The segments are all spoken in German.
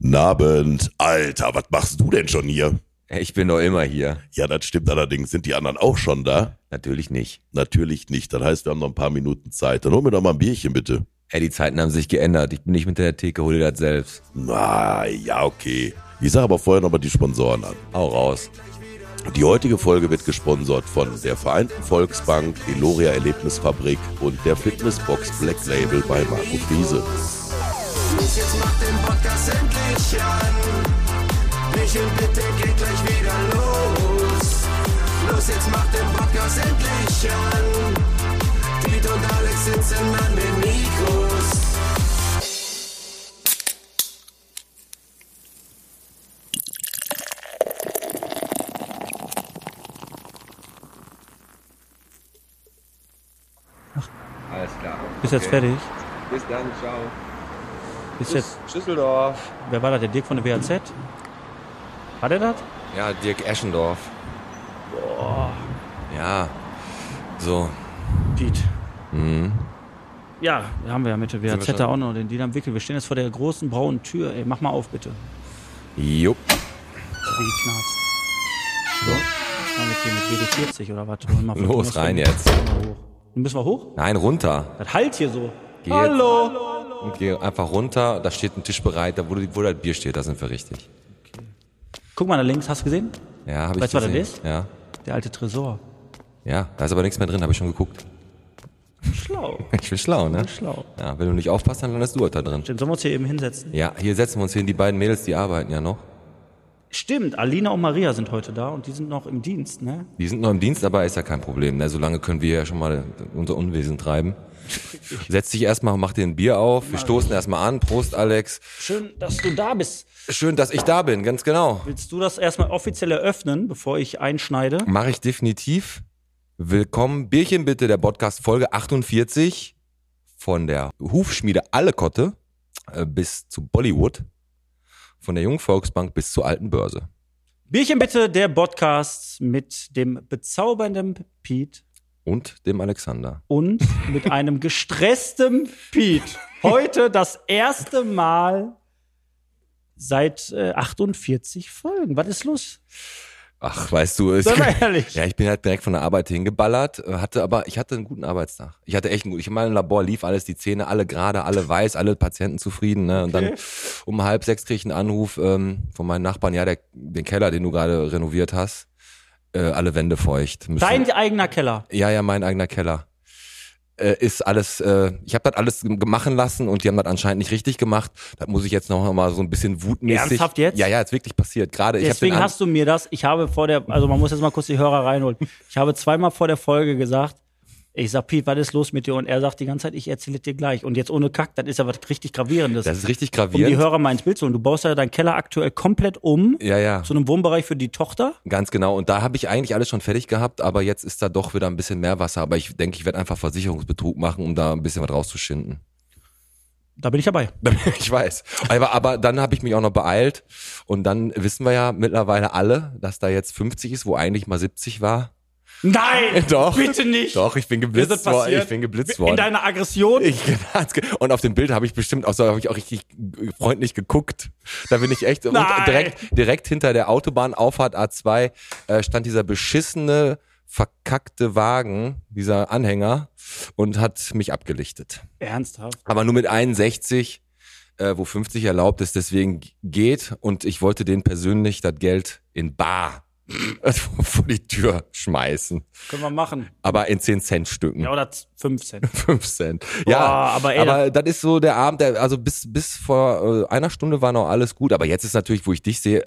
Nabend. Alter, was machst du denn schon hier? Ich bin doch immer hier. Ja, das stimmt allerdings. Sind die anderen auch schon da? Natürlich nicht. Natürlich nicht. Das heißt, wir haben noch ein paar Minuten Zeit. Dann hol mir doch mal ein Bierchen, bitte. Ey, die Zeiten haben sich geändert. Ich bin nicht mit der Theke, hol dir das selbst. Na, ja, okay. Ich sage aber vorher noch mal die Sponsoren an. Hau raus. Die heutige Folge wird gesponsert von der Vereinten Volksbank, Eloria Erlebnisfabrik und der Fitnessbox Black Label bei Marco Friese. Los, jetzt macht den Podcast endlich an. Michel, bitte geht gleich wieder los. Los, jetzt macht den Podcast endlich an. Piet und Alex sitzen an den Mikros. Alles klar. Bist jetzt fertig? Bis dann, ciao. Bist jetzt, Schüsseldorf. wer war das? Der Dirk von der WAZ? War der das? Ja, Dirk Eschendorf. Boah. Ja. So. Piet. Mhm. Ja, haben wir ja mit der WAZ da auch noch den Deal am Wickel. Wir stehen jetzt vor der großen braunen Tür. Ey, mach mal auf, bitte. Jupp. Wie die knarzt. So. Was machen wir jetzt hier mit WD40 oder was? Los, rein jetzt. Mal hoch. Müssen wir hoch? Nein, runter. Das halt hier so. Geh Hallo. Und geh einfach runter. Da steht ein Tisch bereit. Da, wo, wo das Bier steht, da sind wir richtig. Guck mal da links, hast du gesehen? Ja, habe ich Weißt du, was das gesehen. ist? Ja. Der alte Tresor. Ja, da ist aber nichts mehr drin, habe ich schon geguckt. Schlau. Ich bin schlau, ne? Schlau. Ja, wenn du nicht aufpasst, dann landest du halt da drin. Stimmt, sollen wir uns hier eben hinsetzen? Ja, hier setzen wir uns hin. Die beiden Mädels, die arbeiten ja noch. Stimmt, Alina und Maria sind heute da und die sind noch im Dienst, ne? Die sind noch im Dienst, aber ist ja kein Problem. Ne? Solange können wir ja schon mal unser Unwesen treiben. Setz dich erstmal, mach dir ein Bier auf. Wir stoßen erstmal an. Prost, Alex. Schön, dass du da bist. Schön, dass ich da bin, ganz genau. Willst du das erstmal offiziell eröffnen, bevor ich einschneide? Mache ich definitiv. Willkommen. Bierchen bitte, der Podcast Folge 48 von der Hufschmiede Allekotte äh, bis zu Bollywood. Von der Jungen Volksbank bis zur alten Börse. Bierchen bitte, der Podcast mit dem bezaubernden Pete Und dem Alexander. und mit einem gestressten Pete. Heute das erste Mal seit äh, 48 Folgen. Was ist los? Ach, weißt du, es, ja, ich bin halt direkt von der Arbeit hingeballert, äh, hatte aber, ich hatte einen guten Arbeitstag. Ich hatte echt einen guten, ich in meinem Labor lief alles, die Zähne alle gerade, alle weiß, alle Patienten zufrieden, ne? Und dann um halb sechs krieg ich einen Anruf ähm, von meinen Nachbarn, ja, der, den Keller, den du gerade renoviert hast, äh, alle Wände feucht. Müssen- Dein eigener Keller. ja, ja, mein eigener Keller. Äh, ist alles, äh, ich habe das alles machen lassen und die haben das anscheinend nicht richtig gemacht. Das muss ich jetzt noch mal so ein bisschen wutmäßig. Ernsthaft jetzt? Ja, ja, ist wirklich passiert. Gerade ich hab Deswegen an- hast du mir das, ich habe vor der, also man muss jetzt mal kurz die Hörer reinholen. Ich habe zweimal vor der Folge gesagt, ich sag, Pete, was ist los mit dir? Und er sagt die ganze Zeit, ich erzähle dir gleich. Und jetzt ohne Kack, das ist ja was richtig Gravierendes. Das ist richtig um gravierend. die Hörer mal ins Bild zu holen. Du baust ja deinen Keller aktuell komplett um Ja, ja, zu einem Wohnbereich für die Tochter. ganz genau. Und da habe ich eigentlich alles schon fertig gehabt, aber jetzt ist da doch wieder ein bisschen mehr Wasser. Aber ich denke, ich werde einfach Versicherungsbetrug machen, um da ein bisschen was rauszuschinden. Da bin ich dabei. ich weiß. Aber, aber dann habe ich mich auch noch beeilt. Und dann wissen wir ja mittlerweile alle, dass da jetzt 50 ist, wo eigentlich mal 70 war. Nein! Doch. Bitte nicht! Doch, ich bin geblitzt worden. Ich bin geblitzt In worden. deiner Aggression? Ich, und auf dem Bild habe ich bestimmt auch so, habe ich auch richtig freundlich geguckt. Da bin ich echt und Nein. direkt, direkt hinter der Autobahnauffahrt A2 äh, stand dieser beschissene, verkackte Wagen, dieser Anhänger und hat mich abgelichtet. Ernsthaft? Aber nur mit 61, äh, wo 50 erlaubt ist, deswegen geht und ich wollte den persönlich das Geld in bar vor die Tür schmeißen. Können wir machen. Aber in 10 Cent Stücken. Ja, oder 15. 5 Cent. Ja, aber ey, aber das ist so der Abend, der, also bis, bis vor äh, einer Stunde war noch alles gut, aber jetzt ist natürlich, wo ich dich sehe,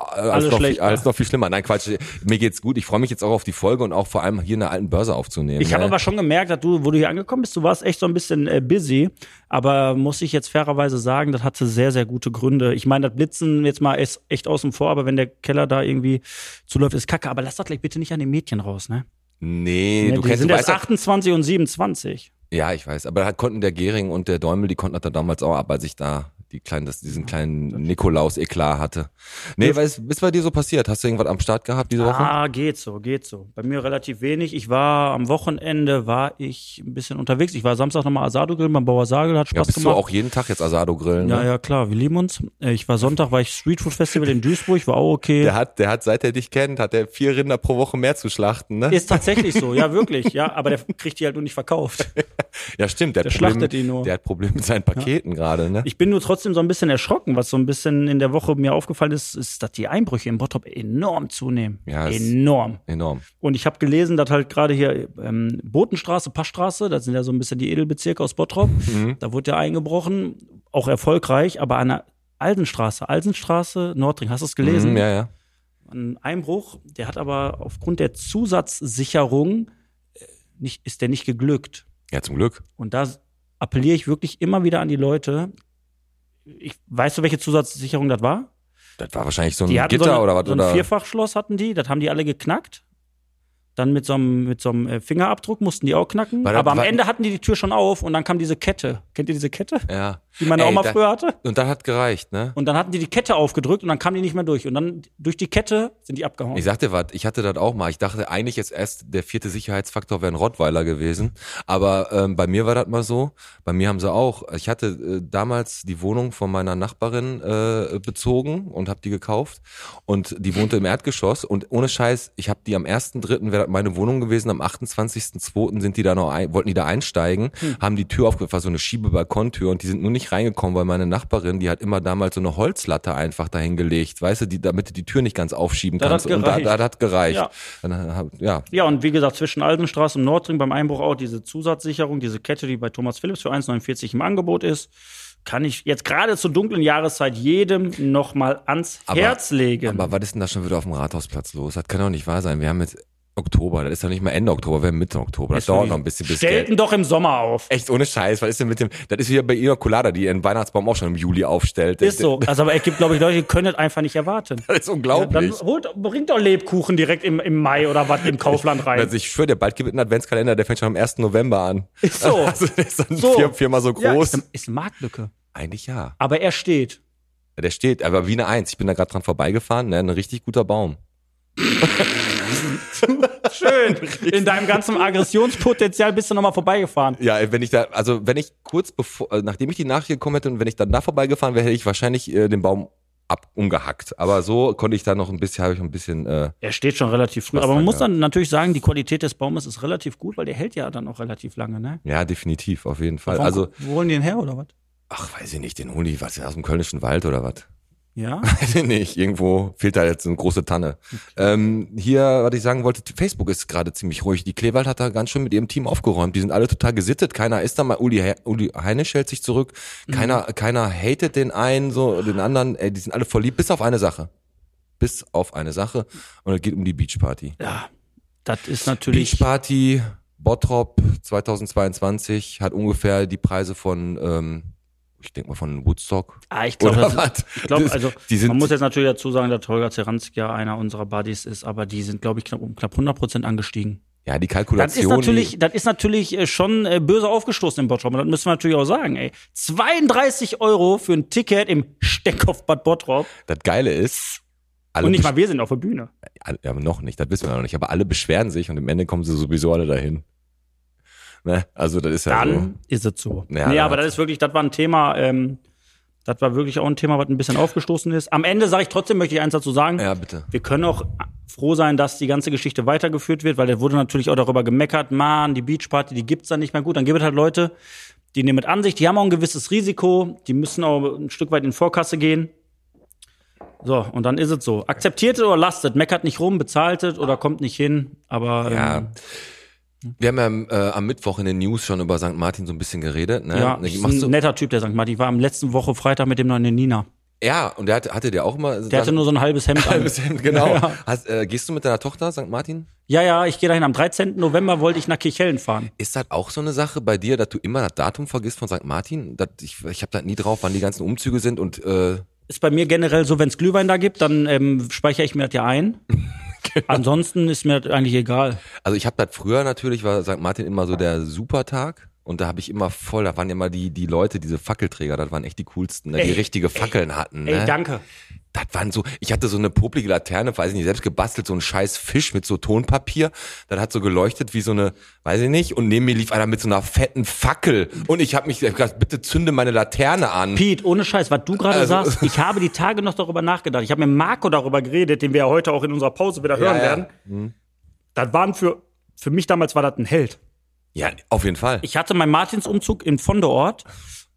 alles, Alles noch, schlecht, viel, alles ja. noch viel schlimmer. Nein, Quatsch, mir geht's gut. Ich freue mich jetzt auch auf die Folge und auch vor allem hier in der alten Börse aufzunehmen. Ich habe ne? aber schon gemerkt, dass du, wo du hier angekommen bist, du warst echt so ein bisschen äh, busy. Aber muss ich jetzt fairerweise sagen, das hatte sehr, sehr gute Gründe. Ich meine, das Blitzen jetzt mal ist echt außen vor, aber wenn der Keller da irgendwie zuläuft, ist kacke. Aber lass das gleich bitte nicht an den Mädchen raus, ne? Nee, Ne, du die kennst, sind du erst weißt, ja- 28 und 27. ja, ich weiß, aber da konnten der Gehring und der Däumel, die konnten das da damals auch ab, als ich da die kleinen, das, diesen kleinen Nikolaus-Eklat hatte. Nee, was ist bei dir so passiert? Hast du irgendwas am Start gehabt diese Woche? Ah, geht so, geht so. Bei mir relativ wenig. Ich war am Wochenende war ich ein bisschen unterwegs. Ich war Samstag nochmal Asado grillen beim Bauer Sagel, hat ja, Spaß bist du gemacht. auch jeden Tag jetzt Asado grillen? ja, Ne? ja, klar, wir lieben uns. Äh, Ich war Sonntag, war ich Streetfood Festival in Duisburg, war auch okay. Der hat, der hat, seit er dich kennt, hat er vier Rinder pro Woche mehr zu schlachten, ne? ist tatsächlich so, ja, wirklich, ja, aber der kriegt die halt nur nicht verkauft. Ja, stimmt. Der, Der hat Problem, schlachtet ihn nur. Der hat Probleme mit seinen Paketen gerade, ne? Ich bin nur trotzdem so ein bisschen erschrocken, was so ein bisschen in der Woche mir aufgefallen ist, ist, dass die Einbrüche im Bottrop enorm zunehmen. Ja, enorm. Enorm. Und ich habe gelesen, dass halt gerade hier ähm, Botenstraße, Passstraße, das sind ja so ein bisschen die Edelbezirke aus Bottrop, Mhm. da wurde ja eingebrochen, auch erfolgreich, aber an der Alsenstraße, Alsenstraße, Nordring, hast du es gelesen? Mhm, ja, ja. Ein Einbruch, der hat aber aufgrund der Zusatzsicherung äh, nicht, ist der nicht geglückt. Ja, zum Glück. Und da appelliere ich wirklich immer wieder an die Leute. Ich, weißt du, welche Zusatzsicherung das war? Das war wahrscheinlich so ein Die Gitter so, eine, oder was? so ein oder? Vierfachschloss hatten die, das haben die alle geknackt. Dann mit so einem, mit so einem äh, Fingerabdruck mussten die auch knacken. Das- Aber am Ende hatten die die Tür schon auf und dann kam diese Kette. Kennt ihr diese Kette? Ja. Die meine Ey, Oma da- früher hatte? Und das hat gereicht, ne? Und dann hatten die die Kette aufgedrückt und dann kam die nicht mehr durch. Und dann durch die Kette sind die abgehauen. Ich sagte was, ich hatte das auch mal. Ich dachte eigentlich jetzt erst, der vierte Sicherheitsfaktor wäre ein Rottweiler gewesen. Aber ähm, bei mir war das mal so. Bei mir haben sie auch. Ich hatte äh, damals die Wohnung von meiner Nachbarin äh, bezogen und habe die gekauft. Und die wohnte im Erdgeschoss. Und ohne Scheiß, ich habe die am 1.3. wäre das meine Wohnung gewesen. Am 28.2. sind die da noch ein, wollten die da einsteigen, haben die Tür aufgemacht, war so eine Schiebebalkontür und die sind nur nicht reingekommen, weil meine Nachbarin, die hat immer damals so eine Holzlatte einfach dahin gelegt, weißt du, die, damit du die Tür nicht ganz aufschieben Das kannst. hat und da, da hat gereicht. Ja. Dann, hab- ja, Ja, und wie gesagt, zwischen Alsenstraße und Nordring beim Einbruch auch diese Zusatzsicherung, diese Kette, die bei Thomas Philips für 1,49 im Angebot ist, kann ich jetzt gerade zur dunklen Jahreszeit jedem noch mal ans Aber- Herz legen. aber was ist denn da schon wieder auf dem Rathausplatz los? Das kann doch nicht wahr sein. Wir haben jetzt Oktober, das ist doch nicht mal Ende Oktober, wir haben Mitte Oktober. Das dauert noch ein bisschen bis Stellten doch im Sommer auf. Echt ohne Scheiß, was ist denn mit dem, das ist wie bei Ina Colada, die ihren Weihnachtsbaum auch schon im Juli aufstellt. Ist so. Also, aber es gibt, glaube ich, Leute, die können das einfach nicht erwarten. Das ist Ja, unglaublich. dann holt, bringt doch Lebkuchen direkt im, im Mai oder was im Kaufland rein. Also ich schwöre, der bald gibt einen Adventskalender, der fängt schon am 1. November an. Ist so. Also der ist dann So. vier, viermal so Ja, groß. ist, ist eine Marktlücke. Eigentlich ja. Aber er steht. Der steht, aber wie eine Eins. Ich bin da gerade dran vorbeigefahren, ne? Ein richtig guter Baum. Schön. In deinem ganzen Aggressionspotenzial bist du nochmal vorbeigefahren. Ja, wenn ich da, also wenn ich kurz bevor, äh, nachdem ich die Nachricht gekommen hätte und wenn ich dann da vorbeigefahren wäre, hätte ich wahrscheinlich äh, den Baum ab umgehackt. Aber so konnte ich da noch ein bisschen, habe ich ein bisschen, äh, Er steht schon relativ früh. Aber man muss dann natürlich sagen, die Qualität des Baumes ist relativ gut, weil der hält ja dann auch relativ lange, ne? ja, definitiv, auf jeden Fall. Warum- Also, Wo holen die den her oder was? ach, weiß ich nicht, den holen die, was, aus dem Kölnischen Wald oder was? Ja? Weiß ich nicht, irgendwo fehlt da jetzt eine große Tanne. Ähm, hier, was ich sagen wollte, Facebook ist gerade ziemlich ruhig. Die Kleewald hat da ganz schön mit ihrem Team aufgeräumt. Die sind alle total gesittet. Keiner ist da mal, Uli, Uli Heinisch hält sich zurück. Keiner, keiner hatet den einen, so, den anderen. Ey, die sind alle voll lieb, bis auf eine Sache. Bis auf eine Sache. Und es geht um die Beachparty. Ja. Das ist natürlich. Beachparty, Bottrop 2022 hat ungefähr die Preise von, ähm, ich denke mal von Woodstock. Ah, ich glaube, das- Das- also man muss jetzt natürlich dazu sagen, dass Holger Zeransk ja einer unserer Buddies ist, aber die sind, glaube ich, knapp um knapp 100 Prozent angestiegen. Ja, die Das Kalkulation. ist natürlich, das ist natürlich äh, schon äh, böse aufgestoßen im Bottrop. Und das müssen wir natürlich auch sagen, ey. 32 Euro für ein Ticket im Steckkopf Bad Bottrop. das Geile ist, Und nicht mal wir sind auf der Bühne. ja, aber noch nicht, das wissen wir noch nicht, aber alle beschweren sich und am Ende kommen sie sowieso alle dahin. Ne? Also das ist ja Dann ist es so. Ja, nee, aber das ist wirklich, das war ein Thema, ähm, das war wirklich auch ein Thema, was ein bisschen aufgestoßen ist. Am Ende sage ich trotzdem, möchte ich eins dazu sagen. so. Ja, bitte. Wir können auch froh sein, dass die ganze Geschichte weitergeführt wird, weil da wurde natürlich auch darüber gemeckert, man, die Beachparty, die gibt's dann nicht mehr gut. Dann gibt es halt Leute, die nehmen mit an sich, die haben auch ein gewisses Risiko, die müssen auch ein Stück weit in Vorkasse gehen. So, und dann ist es so. Akzeptiert es oder lasst es, meckert nicht rum, bezahlt es oder kommt nicht hin, aber Ja. ähm, Wir haben ja äh, am Mittwoch in den News schon über St. Martin so ein bisschen geredet. Ne? ja, ist ein netter Typ, der St. Martin. Ich war am letzten Woche Freitag mit dem den Nina. ja, und der hatte, hatte der auch immer. Der hatte nur so ein halbes Hemd an. halbes Hemd, genau. Ja. Hast, äh, gehst du mit deiner Tochter St. Martin? Ja, ja, ich gehe dahin. Am 13. November wollte ich nach Kirchhellen fahren. Ist das auch so eine Sache bei dir, dass du immer das Datum vergisst von St. Martin? Das, ich ich habe da nie drauf, wann die ganzen Umzüge sind und äh, Ist bei mir generell so, wenn es Glühwein da gibt, dann ähm, speichere ich mir das ja ein. Genau. Ansonsten ist mir das eigentlich egal. Also ich habe das früher natürlich, war St. Martin immer so der Supertag. Und da habe ich immer voll, da waren immer die, die Leute, diese Fackelträger, das waren echt die coolsten, ne? die Ey, richtige Fackeln hatten. Ne? Ey, danke. Das waren so, ich hatte so eine poplige Laterne, weiß ich nicht, selbst gebastelt, so ein scheiß Fisch mit so Tonpapier. Das hat so geleuchtet wie so eine, weiß ich nicht, und neben mir lief einer mit so einer fetten Fackel. Und ich habe mich gesagt, bitte zünde meine Laterne an. Pete, ohne Scheiß, was du gerade Also- sagst, ich habe die Tage noch darüber nachgedacht. Ich habe mit Marco darüber geredet, den wir ja heute auch in unserer Pause wieder hören ja. werden. Das waren für, für mich damals war das ein Held. Ja, auf jeden Fall. Ich hatte meinen Martinsumzug im Vondeort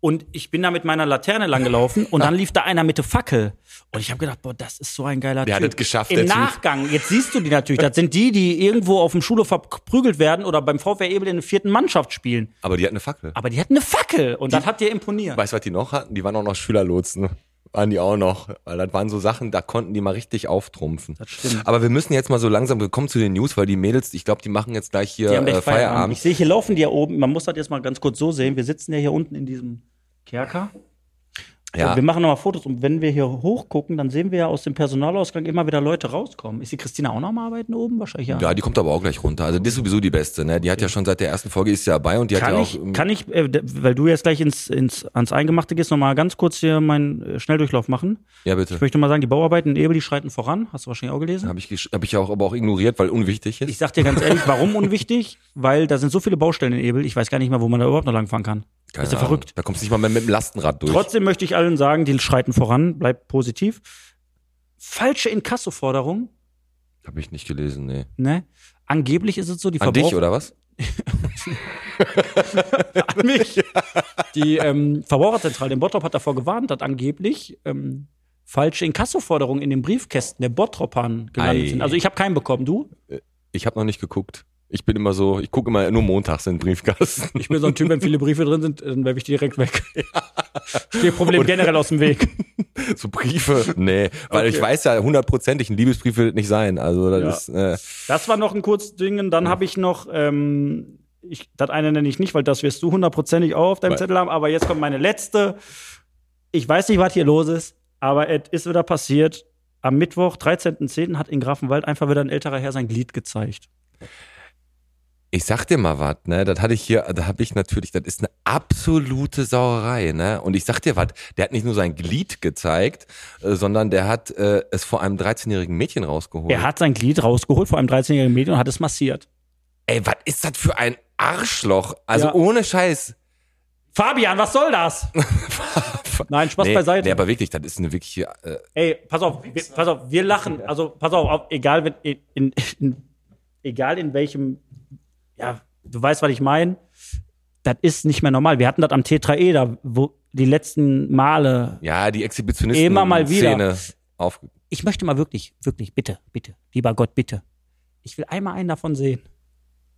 und ich bin da mit meiner Laterne langgelaufen und dann lief da einer mit der Fackel. Und ich habe gedacht, boah, das ist so ein geiler Der hat Typ. es geschafft, Im. Nachgang, jetzt siehst du die natürlich, das sind die, die irgendwo auf dem Schulhof verprügelt werden oder beim VfR Ebel in der vierten Mannschaft spielen. Aber die hatten eine Fackel. Aber die hatten eine Fackel und das hat dir imponiert. Weißt du, was die noch hatten? Die waren auch noch Schülerlotsen. Waren die auch noch. Weil das waren so Sachen, da konnten die mal richtig auftrumpfen. Das stimmt. Aber wir müssen jetzt mal so langsam, wir kommen zu den News, weil die Mädels, ich glaube, die machen jetzt gleich hier Die haben äh, Feierabend. Feierabend. Ich sehe, hier laufen die ja oben. Man muss das jetzt mal ganz kurz so sehen. Wir sitzen ja hier unten in diesem Kerker. Ja. Wir machen nochmal Fotos. Und wenn wir hier hochgucken, dann sehen wir ja aus dem Personalausgang immer wieder Leute rauskommen. Ist die Christina auch noch mal arbeiten oben? Wahrscheinlich ja. Ja, die kommt aber auch gleich runter. Also die ist sowieso die Beste, ne? Die hat ja schon seit der ersten Folge ist sie dabei und die Kann hat ja ich, auch. ähm, kann ich, äh, weil du jetzt gleich ins, ins, ans Eingemachte gehst, nochmal ganz kurz hier meinen äh, Schnelldurchlauf machen. ja, bitte. Ich möchte mal sagen, die Bauarbeiten in Ebel, die schreiten voran. Hast du wahrscheinlich auch gelesen? Habe ich, hab ich auch, aber auch ignoriert, weil unwichtig ist. Ich sag dir ganz ehrlich, warum unwichtig? Weil da sind so viele Baustellen in Ebel, ich weiß gar nicht mehr, wo man da überhaupt noch langfahren kann. Keine ist Ahnung. verrückt. Da kommst du nicht mal mehr mit dem Lastenrad durch. Trotzdem möchte ich allen sagen, die schreiten voran, bleibt positiv. Falsche Inkassoforderung, Habe ich nicht gelesen, nee. ne? Angeblich ist es so, die An dich, Verbrauch- oder was? An mich. Die ähm, Verbraucherzentrale in Bottrop hat davor gewarnt, dass angeblich ähm, falsche Inkassoforderungen in den Briefkästen der Bottropern gelandet Ei. sind. Also ich habe keinen bekommen, du? Ich habe noch nicht geguckt. Ich bin immer so, ich gucke immer nur montags in den Briefkasten. Ich bin so ein Typ, wenn viele Briefe drin sind, dann werfe ich die direkt weg. Stehe Problem generell aus dem Weg. so Briefe. Nee, weil Okay. ich weiß ja hundertprozentig, ein Liebesbrief will nicht sein. Also das Ja. ist, äh, Das war noch ein kurzes Ding. Dann habe ich noch, ähm, ich, das eine nenne ich nicht, weil das wirst du hundertprozentig auch auf deinem Weil- Zettel haben. Aber jetzt kommt meine letzte. Ich weiß nicht, was hier los ist, aber es ist wieder passiert. Am Mittwoch, 13.10. hat in Grafenwald einfach wieder ein älterer Herr sein Glied gezeigt. Ich sag dir mal was, ne? Das hatte ich hier, da habe ich natürlich, das ist eine absolute Sauerei, ne? Und ich sag dir was, der hat nicht nur sein Glied gezeigt, äh, sondern der hat äh, es vor einem 13-jährigen Mädchen rausgeholt. Er hat sein Glied rausgeholt vor einem 13-jährigen Mädchen und hat es massiert. Ey, was ist das für ein Arschloch? Also Ja. ohne Scheiß. Fabian, was soll das? Nein, Spaß nee, beiseite. Nee, aber wirklich, das ist eine wirkliche. Äh, Ey, pass auf, wir, pass auf, wir lachen. Also, pass auf, auf egal, wenn, in, in, in, egal in welchem, ja, du weißt, was ich meine. Das ist nicht mehr normal. Wir hatten das am T3E, da, wo die letzten Male. ja, die Exhibitionisten. Immer mal wieder. Szene auf. Ich möchte mal wirklich, wirklich, bitte, bitte, lieber Gott, bitte. Ich will einmal einen davon sehen.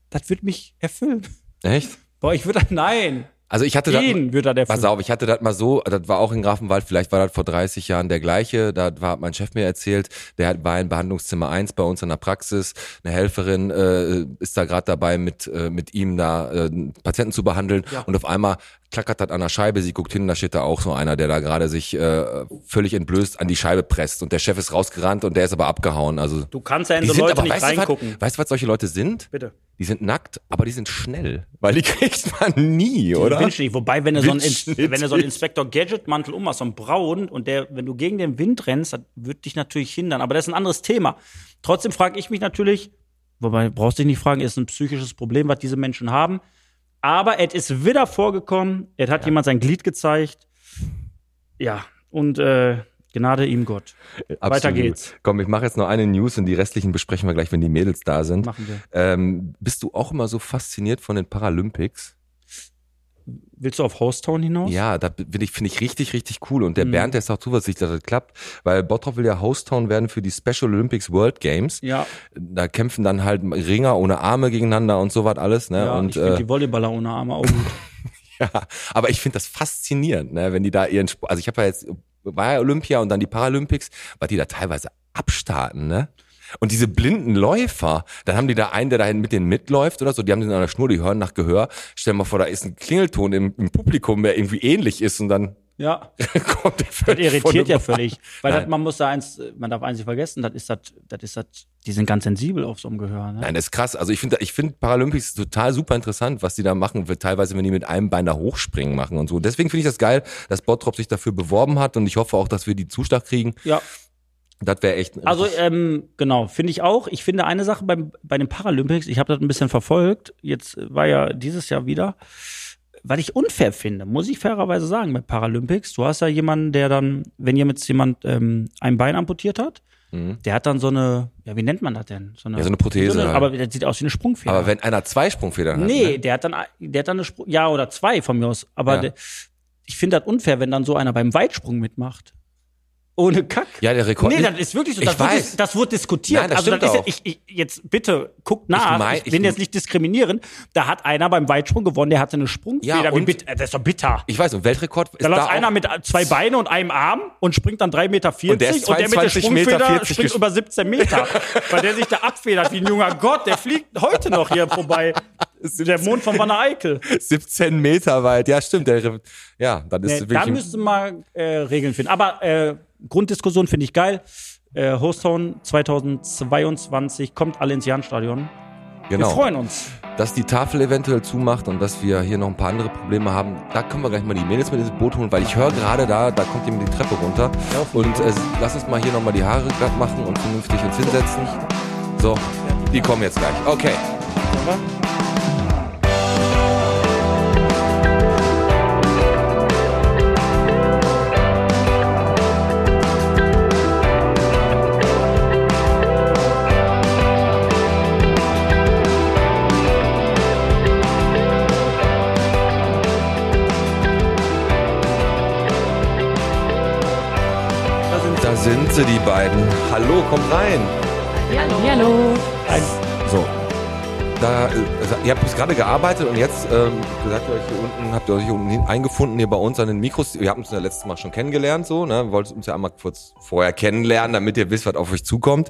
Das wird mich erfüllen. Echt? Boah, ich würde, nein. Also ich hatte das. Ihn würde das Pass auf, ich hatte das mal so, das war auch in Grafenwald, vielleicht war das vor 30 Jahren der gleiche, da war hat mein Chef mir erzählt, der hat- war in Behandlungszimmer 1 bei uns in der Praxis, eine Helferin äh, ist da gerade dabei, mit, äh, mit ihm da äh, Patienten zu behandeln Ja. und auf einmal klackert das an der Scheibe, sie guckt hin, da steht da auch so einer, der da gerade sich äh, völlig entblößt an die Scheibe presst und der Chef ist rausgerannt und der ist aber abgehauen, also Du kannst ja in so Leute aber, nicht weißt du, was, reingucken. weißt du, was solche Leute sind? Bitte. Die sind nackt, aber die sind schnell, weil die kriegt man nie, oder? Windschnitt. Wobei, wenn du so einen, wenn du so einen Inspector Gadget Mantel umhast, so einen braun und der, wenn du gegen den Wind rennst, das wird dich natürlich hindern. Aber das ist ein anderes Thema. Trotzdem frage ich mich natürlich, wobei brauchst du dich nicht fragen, ist ein psychisches Problem, was diese Menschen haben. Aber es ist wieder vorgekommen, es hat jemand sein Glied gezeigt. Ja, und äh, Gnade ihm Gott. Weiter Absolut. geht's. Komm, ich mache jetzt noch eine News und die restlichen besprechen wir gleich, wenn die Mädels da sind. Machen wir. Ähm, bist du auch immer so fasziniert von den Paralympics? Willst du auf Hostown hinaus? Ja, da bin ich, finde ich richtig, richtig cool. Und der Mhm. Bernd, der ist auch zuversichtlich, dass das klappt, weil Bottrop will ja Hostown werden für die Special Olympics World Games. Ja, Da kämpfen dann halt Ringer ohne Arme gegeneinander und so was alles. Ne? ja und ich finde äh, die Volleyballer ohne Arme auch gut. Ja, aber ich finde das faszinierend, ne, wenn die da ihren Sport, also ich habe ja jetzt, war ja Olympia und dann die Paralympics, was die da teilweise abstarten, ne? Und diese blinden Läufer, dann haben die da einen, der da mit denen mitläuft oder so, die haben den an der Schnur, die hören nach Gehör. Stell dir mal vor, da ist ein Klingelton im, im Publikum, der irgendwie ähnlich ist und dann Ja. kommt der Das völlig von irritiert ja völlig. Weil das, man muss da eins, man darf eins nicht vergessen, das ist das, das ist das, die sind ganz sensibel auf so einem Gehör. Ne? Nein, das ist krass. Also ich finde, ich finde Paralympics total super interessant, was die da machen. Teilweise, wenn die mit einem Bein da hochspringen machen und so. Deswegen finde ich das geil, dass Bottrop sich dafür beworben hat und ich hoffe auch, dass wir die Zuschlag kriegen. Ja. Das wäre echt. Also ähm, genau, finde ich auch. Ich finde eine Sache beim, bei den Paralympics, ich habe das ein bisschen verfolgt, jetzt war ja dieses Jahr wieder, was ich unfair finde, muss ich fairerweise sagen, bei Paralympics, du hast ja jemanden, der dann, wenn jetzt jemand ähm, ein Bein amputiert hat, der hat dann so eine, ja, wie nennt man das denn? So eine, Mhm. Ja, so eine Prothese halt. aber der sieht aus wie eine Sprungfeder. aber wenn einer zwei Sprungfedern hat. Nee, Ne? der hat dann, der hat dann eine Sprung, ja, oder zwei von mir aus. Aber Ja. der, ich finde das unfair, wenn dann so einer beim Weitsprung mitmacht. Ohne Kack. Ja, der Rekord. Nee, das ist wirklich so. Ich Das, wird, weiß. dis- das wird diskutiert. Nein, das also stimmt das ist ja, auch. ich, ich, jetzt bitte guckt nach. Ich, mein- ich- will jetzt nicht diskriminieren. Da hat einer beim Weitsprung gewonnen, der hatte eine Sprungfeder. Ja, und- bitter, das ist doch bitter. Ich weiß, und Weltrekord ist Da läuft da einer auch, mit zwei Beinen und einem Arm und springt dann 3,40 Meter Und der ist und der mit der 22 Meter Sprungfeder 40 springt über 17 Meter. weil der sich da abfedert wie ein junger Gott. Der fliegt heute noch hier vorbei. Der Mond von Wanne Eickel. 17 Meter weit. Ja, stimmt. Der, ja, dann ist Nee, wirklich. da müsste man äh, Regeln finden. Aber äh, Grunddiskussion finde ich geil. Äh, Hosttown 2022 kommt alle ins Jahnstadion. genau. Wir freuen uns. dass die Tafel eventuell zumacht und dass wir hier noch ein paar andere Probleme haben, da können wir gleich mal die Mädels mit ins Boot holen, weil ich höre gerade da, da kommt jemand die Treppe runter. Und äh, lass uns mal hier nochmal die Haare glatt machen und vernünftig uns hinsetzen. So, die kommen jetzt gleich. Okay. Sie, die beiden. Hallo, kommt rein. Hallo. Hallo. So. Da, also, ihr habt bis gerade gearbeitet und jetzt ähm, gesagt, ihr euch hier unten, habt ihr euch hier unten eingefunden hier bei uns an den Mikros. Wir haben uns ja letztes Mal schon kennengelernt, so, ne? Wolltet uns ja einmal kurz vorher kennenlernen, damit ihr wisst, was auf euch zukommt.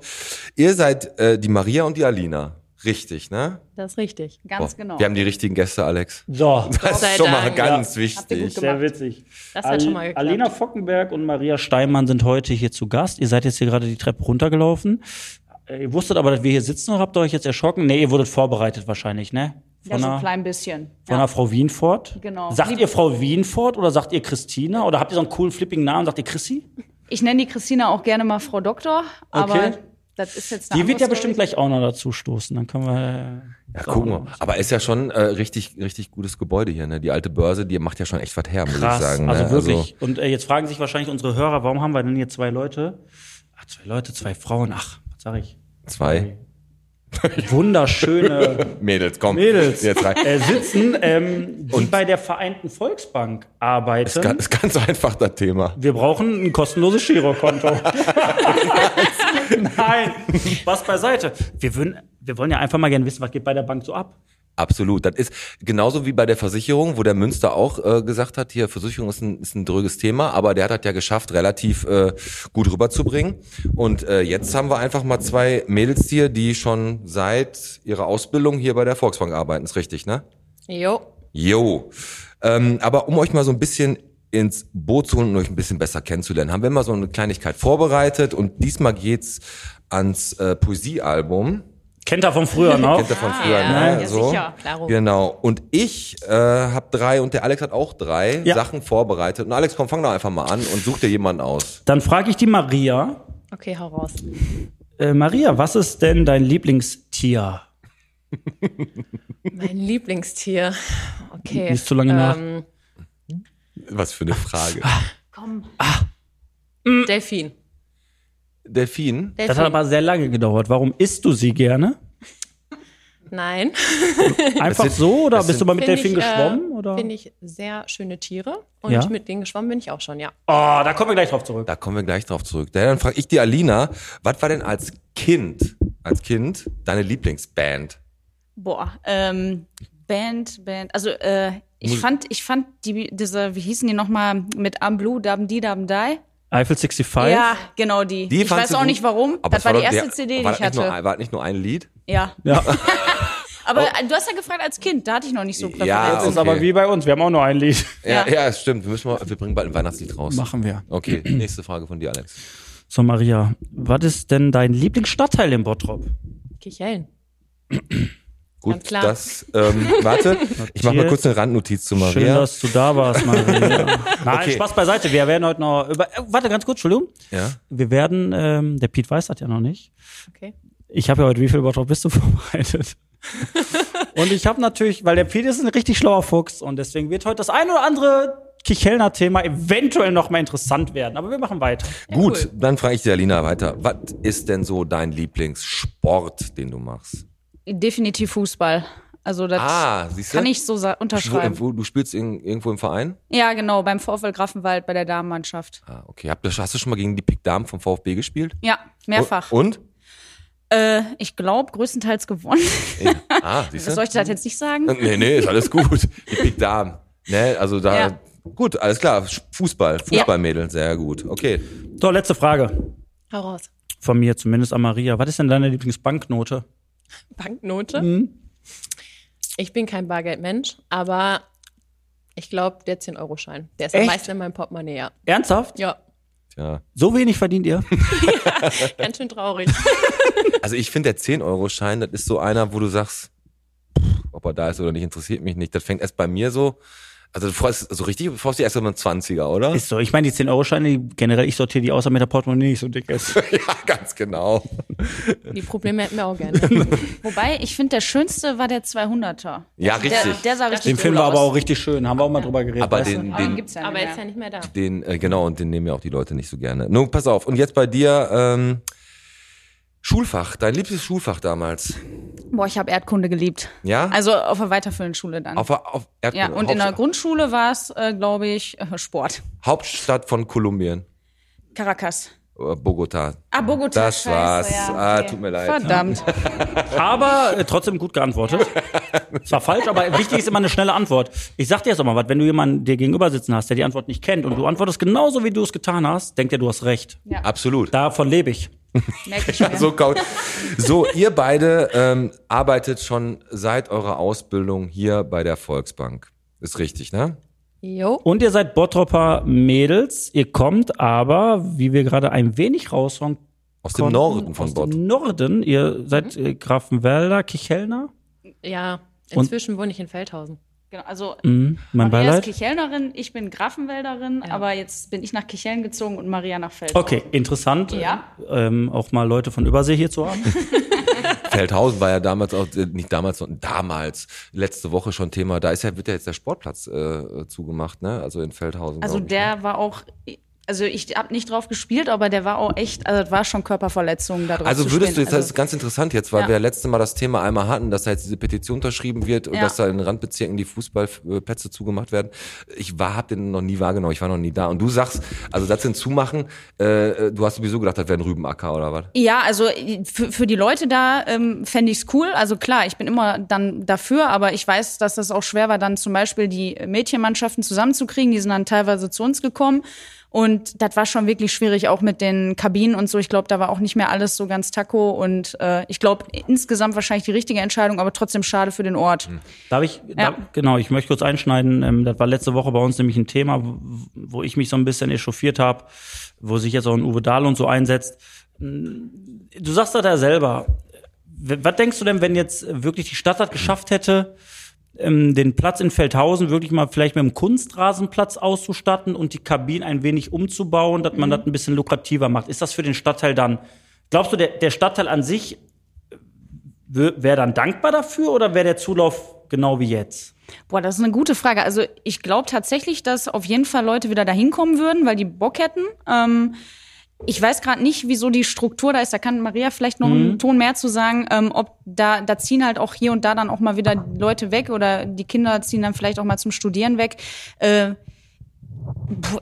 Ihr seid äh, die Maria und die Alina. Richtig, ne? Das ist richtig. Ganz Boah, genau. Wir haben die richtigen Gäste, Alex. so. Das ist schon mal Dank. ganz ihr wichtig. Sehr witzig. Das hat schon mal geklappt. Alena Fockenberg und Maria Steinmann sind heute hier zu Gast. Ihr seid jetzt hier gerade die Treppe runtergelaufen. Äh, Ihr wusstet aber, dass wir hier sitzen oder habt ihr euch jetzt erschrocken? Nee, ihr wurdet vorbereitet wahrscheinlich, ne? ja, Von, so ein einer, klein bisschen. von ja. einer Frau Wienfort. Genau. Sagt ihr Frau Wienfort oder sagt ihr Christina? Oder habt ihr so einen coolen flipping Namen? Sagt ihr Chrissy? Ich nenne die Christina auch gerne mal Frau Doktor, aber Okay. Das ist jetzt Die wird ja bestimmt gleich auch noch dazu stoßen. Dann können wir. äh, Ja, gucken wir. Aber ist ja schon äh, richtig, richtig gutes Gebäude hier, ne? Die alte Börse, die macht ja schon echt was her, muss ich sagen. also ne? wirklich. Und äh, jetzt fragen sich wahrscheinlich unsere Hörer, warum haben wir denn hier zwei Leute? Ach, zwei Leute, zwei Frauen. Ach, was sag ich? Zwei Wunderschöne Mädels, komm. Mädels Jetzt rein. äh, sitzen, ähm, die bei der Vereinten Volksbank arbeiten. Ist, ganz, ist ganz einfach das Thema. Wir brauchen ein kostenloses Girokonto. Nein, was beiseite. Wir, würden, wir wollen ja einfach mal gerne wissen, was geht bei der Bank so ab. Absolut. Das ist genauso wie bei der Versicherung, wo der Münster auch äh, gesagt hat, hier Versicherung ist ein, ist ein dröges Thema, aber der hat das ja geschafft, relativ äh, gut rüberzubringen. Und äh, jetzt haben wir einfach mal zwei Mädels hier, die schon seit ihrer Ausbildung hier bei der Volksbank arbeiten. Ist richtig, ne? Jo. Jo. Ähm, aber um euch mal so ein bisschen ins Boot zu holen und euch ein bisschen besser kennenzulernen, haben wir mal so eine Kleinigkeit vorbereitet und diesmal geht's ans äh, Poesiealbum. Kennt er von früher noch? Kennt ihr von Ah, früher, ja, ne? ja, so. sicher, klaro. Genau. Und ich äh, habe drei und der Alex hat auch drei Ja. Sachen vorbereitet. Und Alex, komm, fang doch einfach mal an und such dir jemanden aus. Dann frage ich die Maria. Okay, hau raus. Äh, Maria, was ist denn dein Lieblingstier? Mein Lieblingstier. Okay. Nicht zu lange nach. Was für eine Frage. Komm, Delfin. Delfin? Das hat aber sehr lange gedauert. Warum isst du sie gerne? Nein. Einfach sind- so oder das bist du sind- mal mit Delfin ich, geschwommen? Äh, oder? Finde ich sehr schöne Tiere. Und Ja? mit denen geschwommen bin ich auch schon, ja. Oh, da kommen wir gleich drauf zurück. Da kommen wir gleich drauf zurück. Dann frage ich die Alina, was war denn als Kind, als Kind deine Lieblingsband? boah, ähm, Band, Band, also äh, ich fand, ich fand die, diese, wie hießen die nochmal, mit Am Blue, Dabm Die, Dabm Die? Eiffel 65? Ja, genau die. Die ich weiß auch gut? nicht warum. Aber das es war die erste der- CD, die war ich hatte. Nur, war das nicht nur ein Lied? ja. Ja. Aber äh, du hast ja gefragt als Kind, da hatte ich noch nicht so. Ja, Das ist okay. aber wie bei uns, wir haben auch nur ein Lied. Ja, Ja. ja, es stimmt. Wir, müssen mal, wir bringen bald ein Weihnachtslied raus. Machen wir. Okay, nächste Frage von dir, Alex. So, Maria, was ist denn dein Lieblingsstadtteil in Bottrop? Kichellen. Gut, das, ähm, warte, ich mache mal kurz eine Randnotiz zu Schön, Maria. dass du da warst, Maria. Nein, Okay. Spaß beiseite. Wir werden heute noch über. Äh, warte, ganz kurz, Entschuldigung. Ja? Wir werden, ähm, der Piet weiß das ja noch nicht. Okay. Ich habe ja heute, wie viel Bottrop bist du vorbereitet? und ich habe natürlich, weil der Piet ist ein richtig schlauer Fuchs und deswegen wird heute das ein oder andere Kichelner Thema eventuell noch mal interessant werden. Aber wir machen weiter. Gut, cool. dann frage ich dir, Alina, weiter. Was ist denn so dein Lieblingssport, den du machst? Definitiv Fußball. Also das Ah, du? kann ich so unterschreiben. wo, du spielst in, irgendwo im Verein? Ja, genau, beim VfL Grafenwald bei der Damenmannschaft. Ah, okay. Hast du schon mal gegen die Pick Damen vom VfB gespielt? Ja, mehrfach. Und? Äh, ich glaube, größtenteils gewonnen. Ja. Ah, siehst Soll du? ich das jetzt nicht sagen? Nee, nee, ist alles gut. Die Pick Damen. Ne, also da, Ja. gut, alles klar. Fußball, Fußballmädel, sehr gut. Okay. So, letzte Frage. Hau raus. Von mir zumindest an Maria. Was ist denn deine Lieblingsbanknote? Banknote. Mhm. Ich bin kein Bargeldmensch, aber ich glaube, der 10-Euro-Schein. Der ist Echt? am meisten in meinem Portemonnaie, ja. Ernsthaft? Ja, Ja. So wenig verdient ihr? ganz schön traurig. Also ich finde, der 10-Euro-Schein, das ist so einer, wo du sagst, pff, ob er da ist oder nicht, interessiert mich nicht. Das fängt erst bei mir so, also du freust, so richtig, du freust dich erst mal einen 20er, oder? Ist so. Ich meine, die 10-Euro-Scheine, die- generell, ich sortiere die aus, damit der Portemonnaie nicht so dick ist. ja, ganz genau. Die Probleme hätten wir auch gerne. Wobei, ich finde, der schönste war der 200er. Ja, Der, richtig. der sah richtig Den finden cool wir aber auch richtig schön. Haben wir auch mal drüber geredet. Aber den, den den, gibt's ja Aber nicht jetzt ist mehr. ja nicht mehr da. den, äh, genau, und den nehmen ja auch die Leute nicht so gerne. Nun, pass auf. Und jetzt bei dir, ähm, Schulfach, dein liebstes Schulfach damals. Boah, ich habe Erdkunde geliebt. Ja? Also auf der weiterführenden Schule dann. auf, auf Erdkunde, ja, und in der Hauptstadt, Grundschule war es, äh, glaube ich, äh, Sport. Hauptstadt von Kolumbien, Caracas. Äh, Bogota. Ah, Bogota. Das scheiße, war's. Ja, Ah, okay. tut mir leid. Verdammt. Aber äh, trotzdem gut geantwortet. Zwar falsch, aber wichtig ist immer eine schnelle Antwort. Ich sag dir jetzt auch mal was, wenn du jemanden dir gegenüber sitzen hast, der die Antwort nicht kennt und du antwortest genauso, wie du es getan hast, denkt er, du hast recht. Absolut. Davon lebe ich. So, kaut. so, ihr beide ähm, arbeitet schon seit eurer Ausbildung hier bei der Volksbank. Ist richtig, ne? Jo. Und ihr seid Bottropper Mädels. Ihr kommt aber, wie wir gerade ein wenig raushören Aus dem Norden von aus Bott. dem Norden. Ihr seid äh, Grafenwälder, Kichelner. Ja, inzwischen wohne ich in Feldhausen. Genau, also Mhm, mein Maria Beileid. ist Kichelnerin, ich bin Grafenwälderin, aber jetzt bin ich nach Kichellen gezogen und Maria nach Feld. Okay, interessant. Ja. Ähm, auch mal Leute von Übersee hier zu haben. Feldhausen war ja damals auch, äh, nicht damals, sondern damals, letzte Woche schon Thema. Da ist ja, wird ja jetzt der Sportplatz äh, zugemacht, ne? Also in Feldhausen. Also glaub ich, der ne? war auch, also ich habe nicht drauf gespielt, aber der war auch echt, also das war schon Körperverletzung da drauf Also zu würdest du spielen. jetzt, das ist ganz interessant jetzt, weil Ja. wir letzte Mal das Thema einmal hatten, dass da jetzt diese Petition unterschrieben wird und Ja. dass da in Randbezirken die Fußballplätze zugemacht werden. Ich war, hab den noch nie wahrgenommen, ich war noch nie da. Und du sagst, also das sind zumachen, äh, du hast sowieso gedacht, das wäre ein Rübenacker oder was? Ja, also für, für die Leute da ähm, fände ich's cool. Also klar, ich bin immer dann dafür, aber ich weiß, dass das auch schwer war, dann zum Beispiel die Mädchenmannschaften zusammenzukriegen. Die sind dann teilweise zu uns gekommen. Und das war schon wirklich schwierig, auch mit den Kabinen und so. Ich glaube, da war auch nicht mehr alles so ganz taco. Und äh, ich glaube, insgesamt wahrscheinlich die richtige Entscheidung, aber trotzdem schade für den Ort. Darf ich, Ja. da, genau, ich möchte kurz einschneiden. Ähm, das war letzte Woche bei uns nämlich ein Thema, wo, ich mich so ein bisschen echauffiert habe, wo sich jetzt auch ein Uwe Dahl und so einsetzt. Du sagst das ja selber. Was denkst du denn, wenn jetzt wirklich die Stadt das geschafft hätte, ähm, den Platz in Feldhausen wirklich mal vielleicht mit einem Kunstrasenplatz auszustatten und die Kabinen ein wenig umzubauen, dass man das ein bisschen lukrativer macht? Ist das für den Stadtteil dann, glaubst du, der, der Stadtteil an sich wäre dann dankbar dafür oder wäre der Zulauf genau wie jetzt? Boah, das ist eine gute Frage. Also ich glaube tatsächlich, dass auf jeden Fall Leute wieder dahin kommen würden, weil die Bock hätten. Ähm, ich weiß gerade nicht, wieso die Struktur da ist. Da kann Maria vielleicht noch einen Ton mehr zu sagen. Ähm, ob da, da ziehen halt auch hier und da dann auch mal wieder Leute weg oder die Kinder ziehen dann vielleicht auch mal zum Studieren weg. Äh,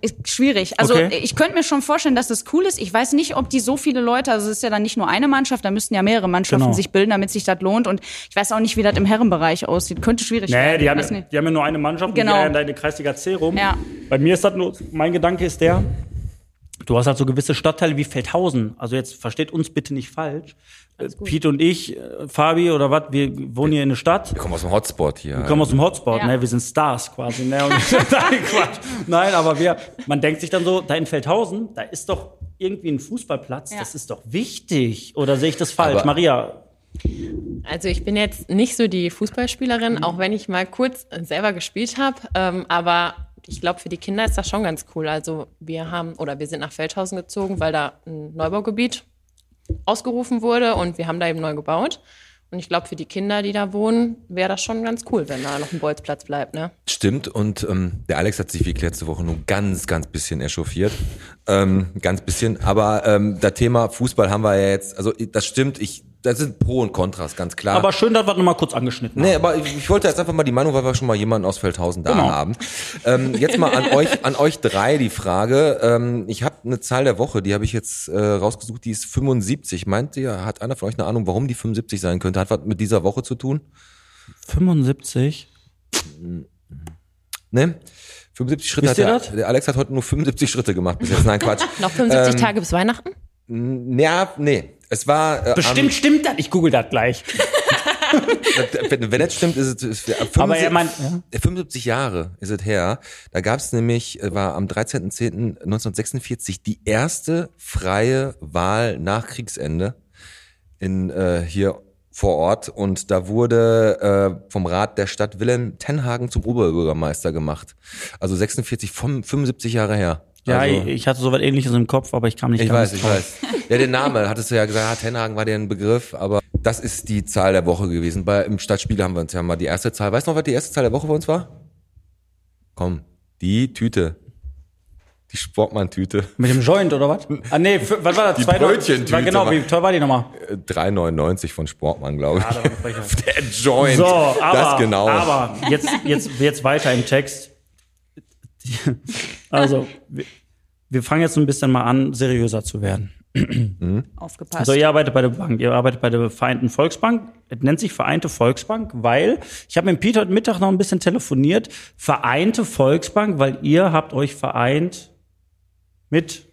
ist schwierig. Also Okay. ich könnte mir schon vorstellen, dass das cool ist. Ich weiß nicht, ob die so viele Leute, also es ist ja dann nicht nur eine Mannschaft, da müssten ja mehrere Mannschaften Genau. sich bilden, damit sich das lohnt. Und ich weiß auch nicht, wie das im Herrenbereich aussieht. Könnte schwierig Nee, werden. die haben, die haben ja nur eine Mannschaft Genau. und die da in der Kreisliga C rum. Ja. Bei mir ist das nur, mein Gedanke ist der, du hast halt so gewisse Stadtteile wie Feldhausen. Also jetzt versteht uns bitte nicht falsch. Pete und ich, äh, Fabi oder was, wir wohnen hier in der Stadt. Wir kommen aus dem Hotspot hier. Wir kommen aus dem Hotspot, Ja. ne? Wir sind Stars quasi, ne? Und Nein, Quatsch. Nein, aber wir, man denkt sich dann so, da in Feldhausen, da ist doch irgendwie ein Fußballplatz, Ja. das ist doch wichtig. Oder sehe ich das falsch? Aber- Maria, Also ich bin jetzt nicht so die Fußballspielerin, auch wenn ich mal kurz selber gespielt habe. Ähm, aber ich glaube, für die Kinder ist das schon ganz cool. Also wir haben oder wir sind nach Feldhausen gezogen, weil da ein Neubaugebiet ausgerufen wurde und wir haben da eben neu gebaut. Und ich glaube, für die Kinder, die da wohnen, wäre das schon ganz cool, wenn da noch ein Bolzplatz bleibt. Ne? Stimmt, und ähm, der Alex hat sich wie letzte Woche nur ganz, ganz bisschen echauffiert. Ähm, ganz bisschen. Aber ähm, das Thema Fußball haben wir ja jetzt, also das stimmt, ich, das sind Pro und Kontras, ganz klar. aber schön, dass wir noch mal kurz angeschnitten Nee, haben. aber ich, ich wollte jetzt einfach mal die Meinung, weil wir schon mal jemanden aus Feldhausen da Genau. haben. Ähm, jetzt mal an euch, an euch drei die Frage. Ähm, ich habe eine Zahl der Woche, die habe ich jetzt äh, rausgesucht, die ist 75. Meint ihr, hat einer von euch eine Ahnung, warum die 75 sein könnte? Hat was mit dieser Woche zu tun? 75. Ne? 75 Schritte Wisst hat ihr der, das? der Alex hat heute nur 75 Schritte gemacht bis jetzt. Nein, Quatsch. Noch 75 Ähm, Tage bis Weihnachten? Ja, nee. Es war äh, Bestimmt stimmt das. Ich google das gleich. Am, wenn, wenn das stimmt, ist es ist, ab Aber er 75, meint, ja. 75 Jahre ist es her. Da gab es nämlich, äh, war am 13.10.1946 die erste freie Wahl nach Kriegsende in äh, hier vor Ort und da wurde äh, vom Rat der Stadt Wilhelm Tenhagen zum Oberbürgermeister gemacht. Also 46, vom 75 Jahre her. Ja, also, ich hatte so was ähnliches im Kopf, aber ich kam nicht ich weiß, ich drauf. weiß. Ja, den Namen hattest du ja gesagt, ja, Tenhagen war dir ein Begriff, aber das ist die Zahl der Woche gewesen. Bei, Im Stadtspiel haben wir uns ja mal die erste Zahl. Weißt du noch, was die erste Zahl der Woche bei uns war? Komm, die Tüte. Die Sportmann-Tüte. Mit dem Joint oder was? Ah nee, für, was war das? Die Zwei- Brötchentüte war Genau, wie teuer war die nochmal? Äh, 3,99 von Sportmann, glaube ich. Ja, frech. Der Joint. So, aber, das genau. aber jetzt, jetzt, jetzt weiter im Text. Also, wir, wir fangen jetzt ein bisschen mal an, seriöser zu werden. Aufgepasst. Also ihr arbeitet bei der Bank, ihr arbeitet bei der Vereinten Volksbank. Es nennt sich Vereinte Volksbank, weil ich habe mit Peter heute Mittag noch ein bisschen telefoniert. Vereinte Volksbank, weil ihr habt euch vereint mit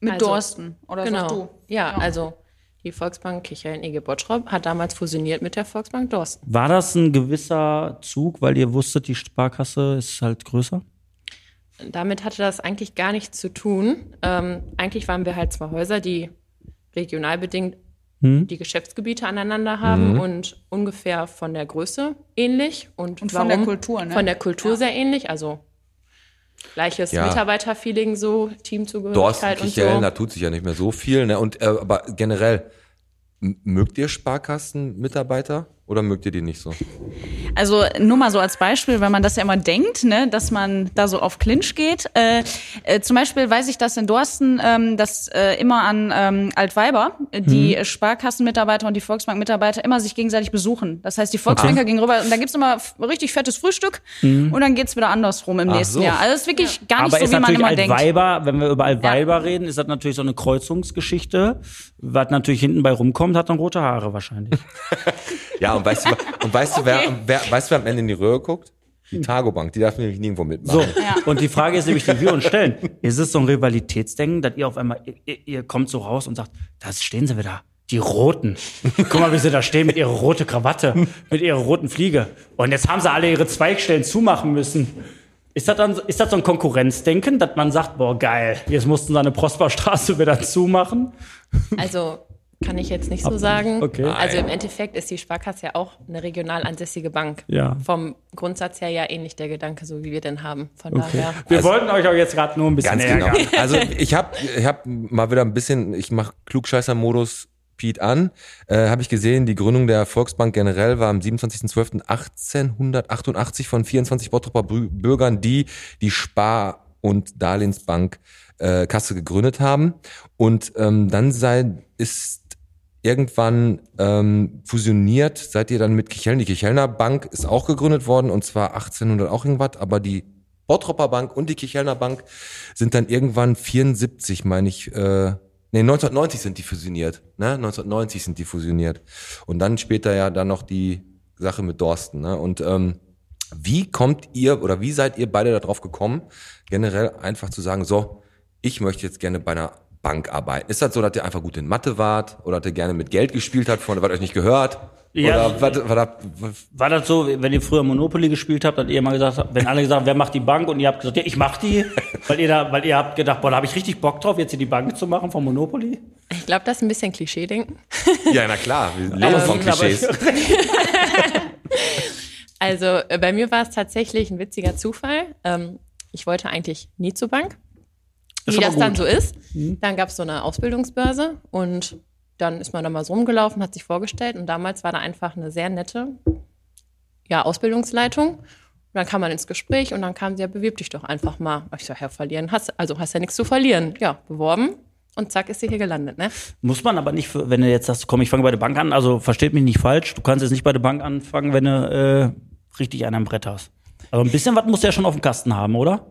Mit Also, Dorsten. Oder Genau. du? Ja, also die Volksbank Kichel Ege Bottrop hat damals fusioniert mit der Volksbank Dorsten. War das ein gewisser Zug, weil ihr wusstet, die Sparkasse ist halt größer? Damit hatte das eigentlich gar nichts zu tun. Ähm, eigentlich waren wir halt zwei Häuser, die regional bedingt Hm? die Geschäftsgebiete aneinander haben und ungefähr von der Größe ähnlich. Und, Und von der Kultur, ne? Von der Kultur sehr ähnlich. Also gleiches Ja. Mitarbeiterfeeling, so Teamzugehörigkeit und Kichellen, so. da tut sich ja nicht mehr so viel. Ne? Und äh, aber generell, mögt ihr Sparkassen-Mitarbeiter oder mögt ihr die nicht so? Also nur mal so als Beispiel, weil man das ja immer denkt, ne, dass man da so auf Clinch geht. Äh, äh, zum Beispiel weiß ich, dass in Dorsten ähm, dass äh, immer an ähm, Altweiber äh, die Sparkassenmitarbeiter und die Volksbank-Mitarbeiter immer sich gegenseitig besuchen. Das heißt, die Volksbanker gegenüber, und da gibt's immer f- richtig fettes Frühstück und dann geht's wieder andersrum im Ach nächsten so. Jahr. Also es ist wirklich gar nicht Aber so, ist wie man immer denkt. Altweiber, wenn wir über Altweiber reden, ist das natürlich so eine Kreuzungsgeschichte. Was natürlich hinten bei rumkommt, hat dann rote Haare wahrscheinlich. Ja, und weißt du, und weißt du, wer, wer, weißt du, wer am Ende in die Röhre guckt? Die Targobank, die darf nämlich nirgendwo mitmachen. So, und die Frage ist nämlich, die wir uns stellen. Ist es so ein Rivalitätsdenken, dass ihr auf einmal, ihr, ihr kommt so raus und sagt, da stehen sie wieder. Die Roten. Guck mal, wie sie da stehen mit ihrer roten Krawatte, mit ihrer roten Fliege. Und jetzt haben sie alle ihre Zweigstellen zumachen müssen. Ist das, dann, ist das so ein Konkurrenzdenken, dass man sagt, boah, geil, jetzt mussten sie eine Prosperstraße wieder zumachen? Also kann ich jetzt nicht so sagen. okay. Also im Endeffekt ist die Sparkasse ja auch eine regional ansässige Bank. Ja. Vom Grundsatz her ja ähnlich der Gedanke, so wie wir den haben. Von Okay. daher. Wir wollten euch auch jetzt gerade nur ein bisschen Ganz genau. ärgern. Also ich habe ich hab mal wieder ein bisschen, ich mache Klugscheißer-Modus Piet an, äh, habe ich gesehen, die Gründung der Volksbank generell war am 27.12.1888 von 24 Bottroper Bü- Bürgern, die die Spar- und Darlehensbank äh, Kasse gegründet haben. Und ähm, dann sei, ist irgendwann ähm, fusioniert, seid ihr dann mit Kicheln. Die Kichelner Bank ist auch gegründet worden und zwar 1800 auch irgendwas, aber die Bottropper Bank und die Kichelner Bank sind dann irgendwann 74, meine ich, äh, nee, 1990 sind die fusioniert, ne? 1990 sind die fusioniert. Und dann später ja dann noch die Sache mit Dorsten, ne? Und ähm, wie kommt ihr oder wie seid ihr beide darauf gekommen, generell einfach zu sagen, so, ich möchte jetzt gerne bei einer Bank arbeiten. Ist das so, dass ihr einfach gut in Mathe wart oder dass ihr gerne mit Geld gespielt habt, von was euch nicht gehört? Ja. Oder was, was, was, War das so, wenn ihr früher Monopoly gespielt habt, dass ihr immer gesagt habt, wenn alle gesagt haben, wer macht die Bank und ihr habt gesagt, ja, ich mach die, weil ihr da, weil ihr habt gedacht, boah, da habe ich richtig Bock drauf, jetzt hier die Bank zu machen von Monopoly? Ich glaube, das ist ein bisschen Klischee-Denken. ja, na klar, wir leben von Klischees. Also äh, bei mir war es tatsächlich ein witziger Zufall. Ähm, ich wollte eigentlich nie zur Bank. Ist Wie das dann gut. so ist. Dann gab es so eine Ausbildungsbörse und dann ist man da mal so rumgelaufen, hat sich vorgestellt und damals war da einfach eine sehr nette ja, Ausbildungsleitung. Und dann kam man ins Gespräch und dann kam sie, ja, bewirb dich doch einfach mal. Ich sag, ja, verlieren hast, also hast ja nichts zu verlieren. Ja, beworben und zack ist sie hier gelandet, ne? Muss man aber nicht, wenn du jetzt sagst, komm, ich fange bei der Bank an, also versteht mich nicht falsch, du kannst jetzt nicht bei der Bank anfangen, wenn du äh, richtig einen am Brett hast. Aber ein bisschen was musst du ja schon auf dem Kasten haben, oder?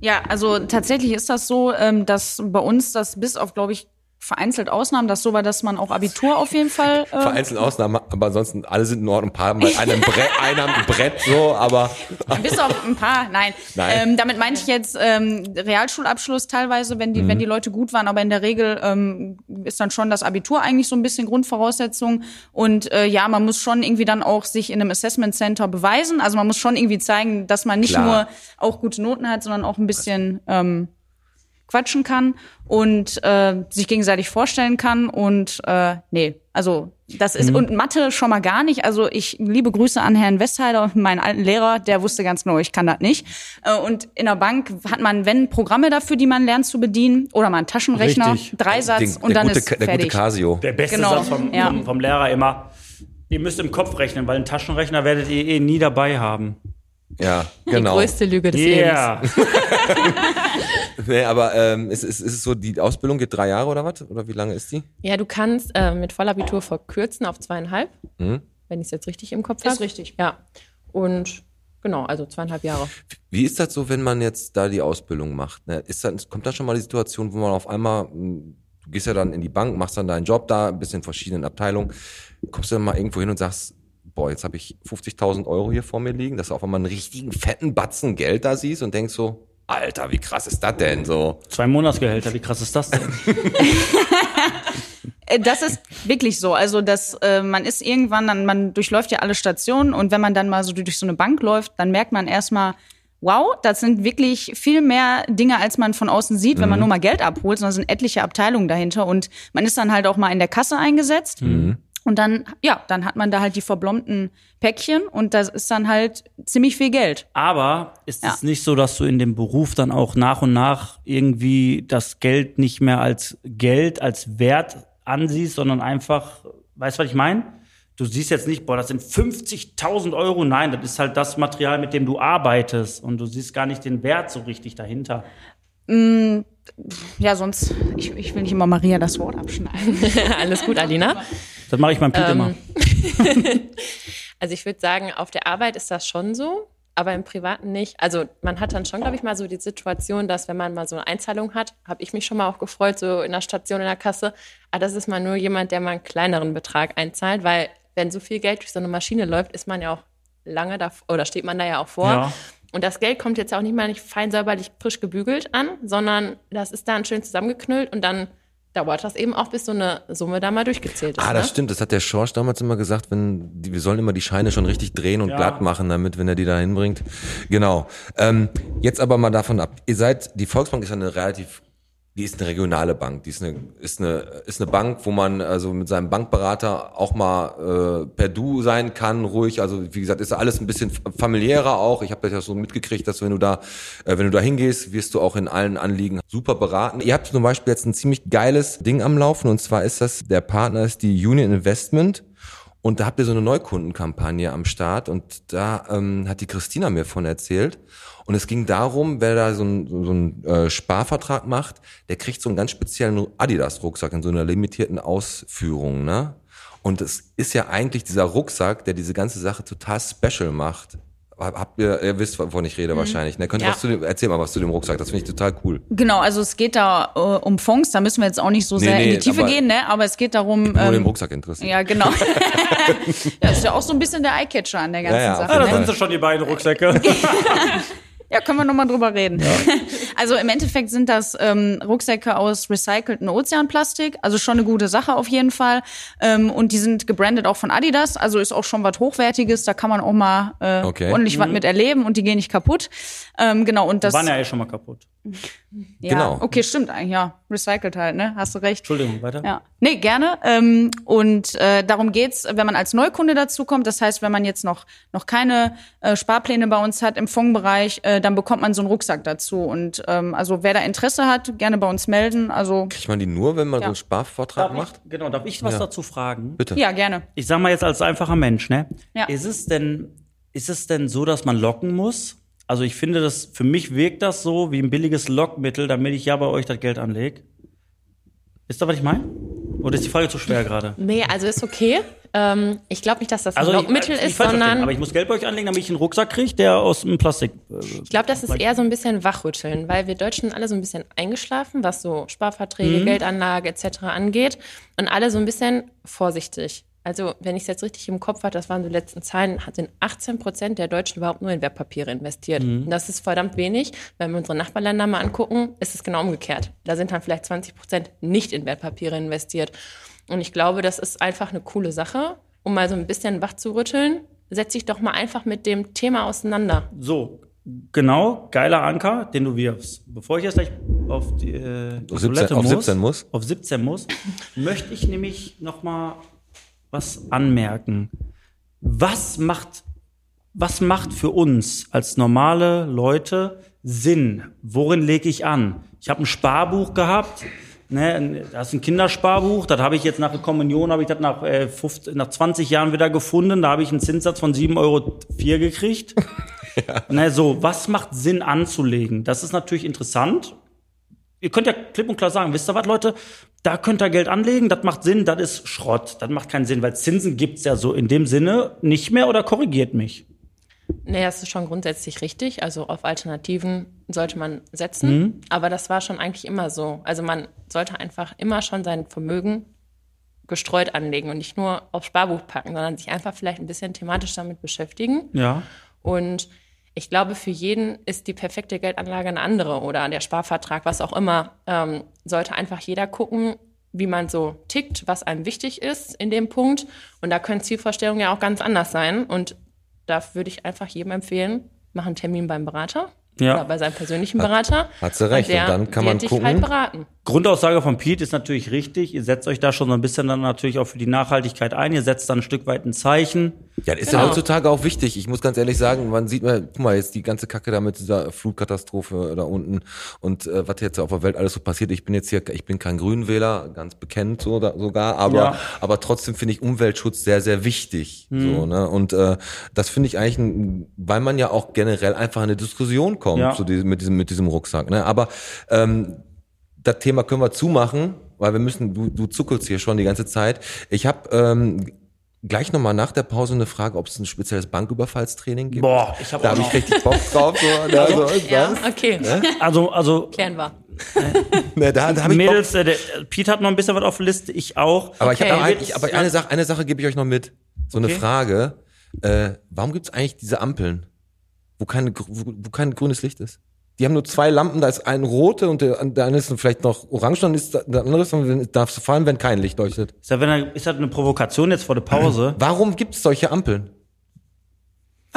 Ja, also tatsächlich ist das so, ähm, dass bei uns das bis auf, glaube ich, vereinzelt Ausnahmen, das so war, dass man auch Abitur auf jeden Fall. Äh, Vereinzelte Ausnahmen, aber ansonsten alle sind in Ordnung. Ein paar haben bei einem Brett, einer ein Brett so, aber Bis auf ein paar, nein. Nein. Ähm, damit meinte ich jetzt ähm, Realschulabschluss teilweise, wenn die, Mhm. wenn die Leute gut waren, aber in der Regel ähm, ist dann schon das Abitur eigentlich so ein bisschen Grundvoraussetzung. Und äh, ja, man muss schon irgendwie dann auch sich in einem Assessment Center beweisen. Also man muss schon irgendwie zeigen, dass man nicht Klar. nur auch gute Noten hat, sondern auch ein bisschen ähm, quatschen kann und äh, sich gegenseitig vorstellen kann. Und äh, nee, also das ist und Mathe schon mal gar nicht. Also ich liebe Grüße an Herrn Westheider, meinen alten Lehrer, der wusste ganz genau, ich kann das nicht. Äh, und in der Bank hat man, wenn Programme dafür, die man lernt zu bedienen, oder mal einen Taschenrechner, Richtig. Dreisatz den, und dann gute, ist der gute fertig. Casio. Der beste Genau, Satz vom, ja. vom, vom Lehrer immer, ihr müsst im Kopf rechnen, weil einen Taschenrechner werdet ihr eh nie dabei haben. Ja, Die genau. größte Lüge des Lebens. Nee, aber ähm, ist, ist, ist es so, die Ausbildung geht drei Jahre oder was? Oder wie lange ist die? Ja, du kannst äh, mit Vollabitur verkürzen auf zweieinhalb, Mhm. wenn ich es jetzt richtig im Kopf Ist habe. richtig. Ja. Und genau, also zweieinhalb Jahre. Wie ist das so, wenn man jetzt da die Ausbildung macht? Ne? Ist das, kommt da schon mal die Situation, wo man auf einmal, mh, du gehst ja dann in die Bank, machst dann deinen Job da, ein bisschen in verschiedenen Abteilungen, kommst du dann mal irgendwo hin und sagst, boah, jetzt habe ich 50.000 Euro hier vor mir liegen, dass du auf einmal einen richtigen fetten Batzen Geld da siehst und denkst so, Alter, wie krass ist das denn so? Zwei Monatsgehälter, wie krass ist das denn? Äh, Das ist wirklich so. Also, dass äh, man ist irgendwann, dann, man durchläuft ja alle Stationen und wenn man dann mal so durch so eine Bank läuft, dann merkt man erstmal, wow, das sind wirklich viel mehr Dinge, als man von außen sieht, wenn man nur mal Geld abholt, sondern es sind etliche Abteilungen dahinter und man ist dann halt auch mal in der Kasse eingesetzt. Und dann, ja, dann hat man da halt die verblombten Päckchen und das ist dann halt ziemlich viel Geld. Aber ist Ja. es nicht so, dass du in dem Beruf dann auch nach und nach irgendwie das Geld nicht mehr als Geld, als Wert ansiehst, sondern einfach, weißt du, was ich meine? Du siehst jetzt nicht, boah, das sind 50.000 Euro. Nein, das ist halt das Material, mit dem du arbeitest. Und du siehst gar nicht den Wert so richtig dahinter. Ja, sonst, ich, ich will nicht immer Maria das Wort abschneiden. Alles gut, Alina. Das mache ich beim Piet immer. Also ich würde sagen, auf der Arbeit ist das schon so, aber im Privaten nicht. Also man hat dann schon, glaube ich, mal so die Situation, dass wenn man mal so eine Einzahlung hat, habe ich mich schon mal auch gefreut, so in der Station in der Kasse. Aber das ist mal nur jemand, der mal einen kleineren Betrag einzahlt, weil wenn so viel Geld durch so eine Maschine läuft, ist man ja auch lange da oder steht man da ja auch vor. Ja. Und das Geld kommt jetzt auch nicht mal nicht fein säuberlich frisch gebügelt an, sondern das ist dann schön zusammengeknüllt und dann dauert das eben auch, bis so eine Summe da mal durchgezählt ist. Ah, das ne? stimmt. Das hat der Schorsch damals immer gesagt, wenn die, wir sollen immer die Scheine schon richtig drehen und Ja. glatt machen, damit, wenn er die da hinbringt. Genau. Ähm, jetzt aber mal davon ab. Ihr seid, die Volksbank ist ja eine relativ, die ist eine regionale Bank. Die ist eine, ist eine, ist eine Bank, wo man also mit seinem Bankberater auch mal äh, per Du sein kann, ruhig. Also wie gesagt, ist alles ein bisschen familiärer auch. Ich habe das ja so mitgekriegt, dass wenn du da, äh, wenn du da hingehst, wirst du auch in allen Anliegen super beraten. Ihr habt zum Beispiel jetzt ein ziemlich geiles Ding am Laufen und zwar ist das, der Partner ist die Union Investment. Und da habt ihr so eine Neukundenkampagne am Start und da ähm, hat die Christina mir von erzählt. Und es ging darum, wer da so einen so, einen, äh, Sparvertrag macht, der kriegt so einen ganz speziellen Adidas-Rucksack in so einer limitierten Ausführung. Ne? Und es ist ja eigentlich dieser Rucksack, der diese ganze Sache total special macht. Hab- Habt ihr, ihr wisst, wovon ich rede wahrscheinlich. Ne? Könnt ihr Ja. was zu dem, erzähl mal was zu dem Rucksack, das finde ich total cool. Genau, also es geht da äh, um Fonds, da müssen wir jetzt auch nicht so Nee, sehr in nee, die Tiefe aber- gehen, ne? Aber es geht darum. Nur den Ähm, Rucksack interessiert. ja, genau. das ist ja auch so ein bisschen der Eyecatcher an der ganzen Ja, ja, Sache. Ah, da ne? sind sie schon, die beiden Rucksäcke. Ja, können wir nochmal drüber reden. Also im Endeffekt sind das ähm, Rucksäcke aus recyceltem Ozeanplastik, also schon eine gute Sache auf jeden Fall. Ähm, und die sind gebrandet auch von Adidas, also ist auch schon was Hochwertiges, da kann man auch mal äh, Okay. ordentlich was mit erleben und die gehen nicht kaputt. Ähm, genau, und das. Waren ja eh schon mal kaputt. Ja, Genau. Okay, stimmt eigentlich, ja. Recycelt halt, ne? Hast du recht. Entschuldigung, weiter. Ja, nee, gerne. Ähm, und äh, darum geht's, wenn man als Neukunde dazukommt. Das heißt, wenn man jetzt noch noch keine äh, Sparpläne bei uns hat im Fondsbereich, äh, dann bekommt man so einen Rucksack dazu. Und ähm, also wer da Interesse hat, gerne bei uns melden. Also Kriegt man die nur, wenn man so Ja. einen Sparvortrag Darf macht? ich, genau, darf ich was Ja. dazu fragen? Bitte. ja, gerne. Ich sag mal jetzt als einfacher Mensch, ne? Ja. Ist es denn, ist es denn so, dass man locken muss? Also ich finde das, für mich wirkt das so wie ein billiges Lockmittel, damit ich ja bei euch das Geld anlege. Wisst ihr, was ich meine? Oder ist die Frage zu schwer gerade? Nee, also ist okay. Ähm, ich glaube nicht, dass das ein Also ich- Lockmittel nicht ist, falsch verstehen, sondern aber ich muss Geld bei euch anlegen, damit ich einen Rucksack kriege, der aus dem Plastik. Äh, ich glaube, das ist eher so ein bisschen Wachrütteln, weil wir Deutschen alle so ein bisschen eingeschlafen, was so Sparverträge, Geldanlage etc. angeht und alle so ein bisschen vorsichtig. Also, wenn ich es jetzt richtig im Kopf habe, das waren die letzten Zahlen, sind 18 Prozent der Deutschen überhaupt nur in Wertpapiere investiert. Und das ist verdammt wenig. Wenn wir unsere Nachbarländer mal angucken, ist es genau umgekehrt. Da sind dann vielleicht 20 Prozent nicht in Wertpapiere investiert. Und ich glaube, das ist einfach eine coole Sache, um mal so ein bisschen wach zu rütteln. Setz dich doch mal einfach mit dem Thema auseinander. so, genau, geiler Anker, den du wirfst. Bevor ich jetzt gleich auf die, äh, die Auf 17 Toilette auf muss, 17 muss? auf 17 muss, möchte ich nämlich noch mal was anmerken. Was macht, was macht für uns als normale Leute Sinn? Worin lege ich an? Ich habe ein Sparbuch gehabt. Ne, das ist ein Kindersparbuch, das habe ich jetzt nach der Kommunion, habe ich das nach, äh, 15, nach 20 Jahren wieder gefunden. Da habe ich einen Zinssatz von 7,04 Euro gekriegt. Ne, so, was macht Sinn anzulegen? Das ist natürlich interessant. Ihr könnt ja klipp und klar sagen, wisst ihr was, Leute, da könnt ihr Geld anlegen, das macht Sinn, das ist Schrott, das macht keinen Sinn, weil Zinsen gibt's ja so in dem Sinne nicht mehr oder korrigiert mich. Nee, das ist schon grundsätzlich richtig. Also auf Alternativen sollte man setzen. Aber das war schon eigentlich immer so. Also man sollte einfach immer schon sein Vermögen gestreut anlegen und nicht nur aufs Sparbuch packen, sondern sich einfach vielleicht ein bisschen thematisch damit beschäftigen. Ja. Und ich glaube, für jeden ist die perfekte Geldanlage eine andere oder der Sparvertrag, was auch immer. Ähm, sollte einfach jeder gucken, wie man so tickt, was einem wichtig ist in dem Punkt. Und da können Zielvorstellungen ja auch ganz anders sein. Und da würde ich einfach jedem empfehlen, mach einen Termin beim Berater Ja. oder bei seinem persönlichen Berater. hat sie recht. der Und dann kann man dich gucken. halt beraten. Grundaussage von Pete ist natürlich richtig. Ihr setzt euch da schon so ein bisschen dann natürlich auch für die Nachhaltigkeit ein. Ihr setzt dann ein Stück weit ein Zeichen. Ja, das ist Genau. ja heutzutage auch wichtig. Ich muss ganz ehrlich sagen, man sieht mal, guck mal, jetzt die ganze Kacke da mit dieser Flutkatastrophe da unten und äh, was jetzt auf der Welt alles so passiert. Ich bin jetzt hier, ich bin kein Grünwähler, ganz bekennt so, da, sogar, aber Ja. aber trotzdem finde ich Umweltschutz sehr sehr wichtig. So ne und äh, das finde ich eigentlich, ein, weil man ja auch generell einfach in eine Diskussion kommt Ja. zu diesem, mit diesem mit diesem Rucksack. Ne, aber ähm, das Thema können wir zumachen, weil wir müssen, du, du zuckelst hier schon die ganze Zeit. Ich habe ähm, gleich nochmal nach der Pause eine Frage, ob es ein spezielles Banküberfallstraining gibt. Boah, ich habe Da habe ich richtig Bock drauf. So, ne, so, Ja, was? okay. Also, also Klären wir. Ne, da, da hab ich. Mädels, äh, der, Pete hat noch ein bisschen was auf der Liste, ich auch. Aber ich Okay. habe ein, ich, aber eine Sache, eine Sache gebe ich euch noch mit. So eine Okay. Frage. Äh, warum gibt es eigentlich diese Ampeln, wo, keine, gr- wo, wo kein grünes Licht ist? Die haben nur zwei Lampen, da ist eine rote und der, der eine ist vielleicht noch orange, dann ist der andere ist, dann darfst du fahren, wenn kein Licht leuchtet. Ist das, wenn er, ist das eine Provokation jetzt vor der Pause? Warum gibt es solche Ampeln?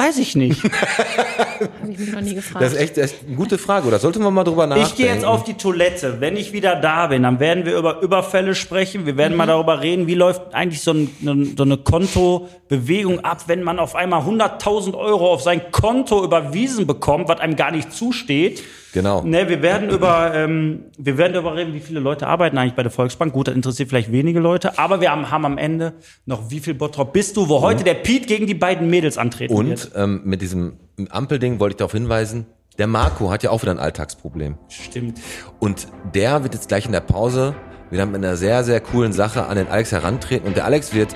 Weiß ich nicht. Habe ich mich noch nie gefragt. Das ist echt, echt eine gute Frage, oder sollte man mal drüber nachdenken? Ich gehe jetzt auf die Toilette. Wenn ich wieder da bin, dann werden wir über Überfälle sprechen. Wir werden mal darüber reden, wie läuft eigentlich so, ein, eine- so eine Kontobewegung ab, wenn man auf einmal 100.000 Euro auf sein Konto überwiesen bekommt, was einem gar nicht zusteht. Genau. Ne, wir werden über, ähm, wir werden darüber reden, wie viele Leute arbeiten eigentlich bei der Volksbank. Gut, das interessiert vielleicht wenige Leute, aber wir haben, haben am Ende noch, wie viel Bottrop bist du, wo heute der Piet gegen die beiden Mädels antreten wird. Und ähm, mit diesem Ampelding wollte ich darauf hinweisen, der Marco hat ja auch wieder ein Alltagsproblem. Stimmt. Und der wird jetzt gleich in der Pause wieder mit einer sehr, sehr coolen Sache an den Alex herantreten. Und der Alex wird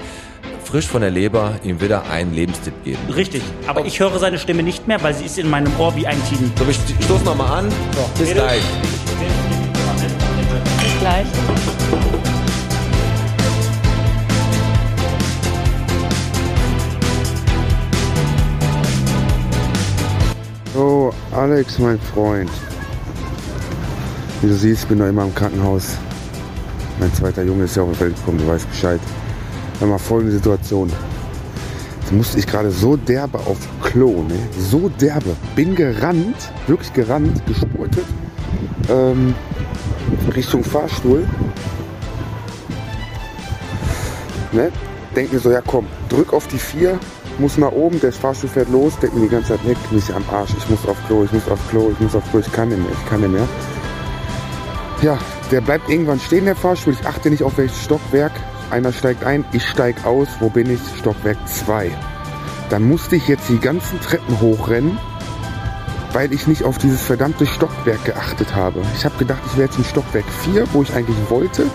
frisch von der Leber ihm wieder einen Lebenstipp geben. Richtig. Aber ich höre seine Stimme nicht mehr, weil sie ist in meinem Ohr wie ein Teenie. So, wir st- stoßen nochmal an. Bis Mädels. gleich. Bis gleich. Oh, Alex, mein Freund. Wie du siehst, bin noch immer im Krankenhaus. Mein zweiter Junge ist ja auf die Welt gekommen, du weißt Bescheid. Hör mal, folgende Situation. Jetzt musste ich gerade so derbe auf Klo, ne? So derbe. Bin gerannt, wirklich gerannt, gespurtet. Ähm, Richtung Fahrstuhl. Ne? Denk mir so, ja komm, drück auf die vier, muss nach oben, der Fahrstuhl fährt los, denk mir die ganze Zeit, leck mich am Arsch, ich muss auf Klo, ich muss auf Klo, ich muss auf Klo, ich kann nicht mehr, ich kann nicht mehr. Ja, der bleibt irgendwann stehen, der Fahrstuhl. Ich achte nicht auf welches Stockwerk. Einer steigt ein, ich steig aus. Wo bin ich? Stockwerk 2. Dann musste ich jetzt die ganzen Treppen hochrennen, weil ich nicht auf dieses verdammte Stockwerk geachtet habe. Ich habe gedacht, ich wäre jetzt in Stockwerk 4, wo ich eigentlich wollte,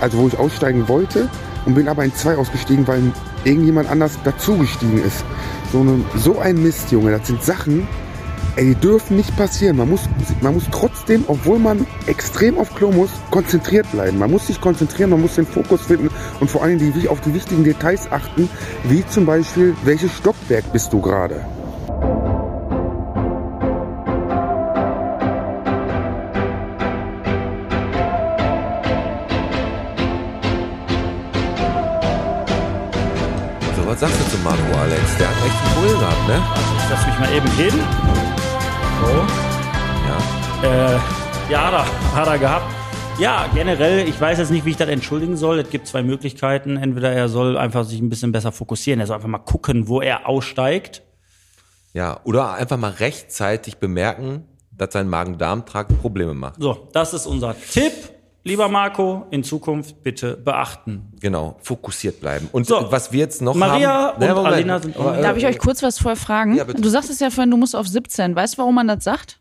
also wo ich aussteigen wollte, und bin aber in 2 ausgestiegen, weil irgendjemand anders dazugestiegen ist. So, eine, so ein Mist, Junge. Das sind Sachen, Ey, die dürfen nicht passieren. Man muss, man muss trotzdem, obwohl man extrem auf Klo muss, konzentriert bleiben. Man muss sich konzentrieren, man muss den Fokus finden und vor allem die, auf die wichtigen Details achten, wie zum Beispiel, welches Stockwerk bist du gerade? So, was sagst du zu Marco, Alex? Der hat echt ein Problem gehabt, ne? Ich lass mich mal eben reden. So. Ja. Äh, ja, da hat er gehabt. Ja, generell, ich weiß jetzt nicht, wie ich das entschuldigen soll. Es gibt zwei Möglichkeiten. Entweder er soll einfach sich ein bisschen besser fokussieren. Er soll einfach mal gucken, wo er aussteigt. Ja, oder einfach mal rechtzeitig bemerken, dass sein Magen-Darm-Trakt Probleme macht. So, das ist unser Tipp. Lieber Marco, in Zukunft bitte beachten. Genau, fokussiert bleiben. Und So. was wir jetzt noch Maria haben... und Ja, Moment. Alina sind Aber, auch- äh, Darf ich euch kurz was vorher fragen? Ja, bitte. du sagtest ja vorhin, du musst auf 17. Weißt du, warum man das sagt?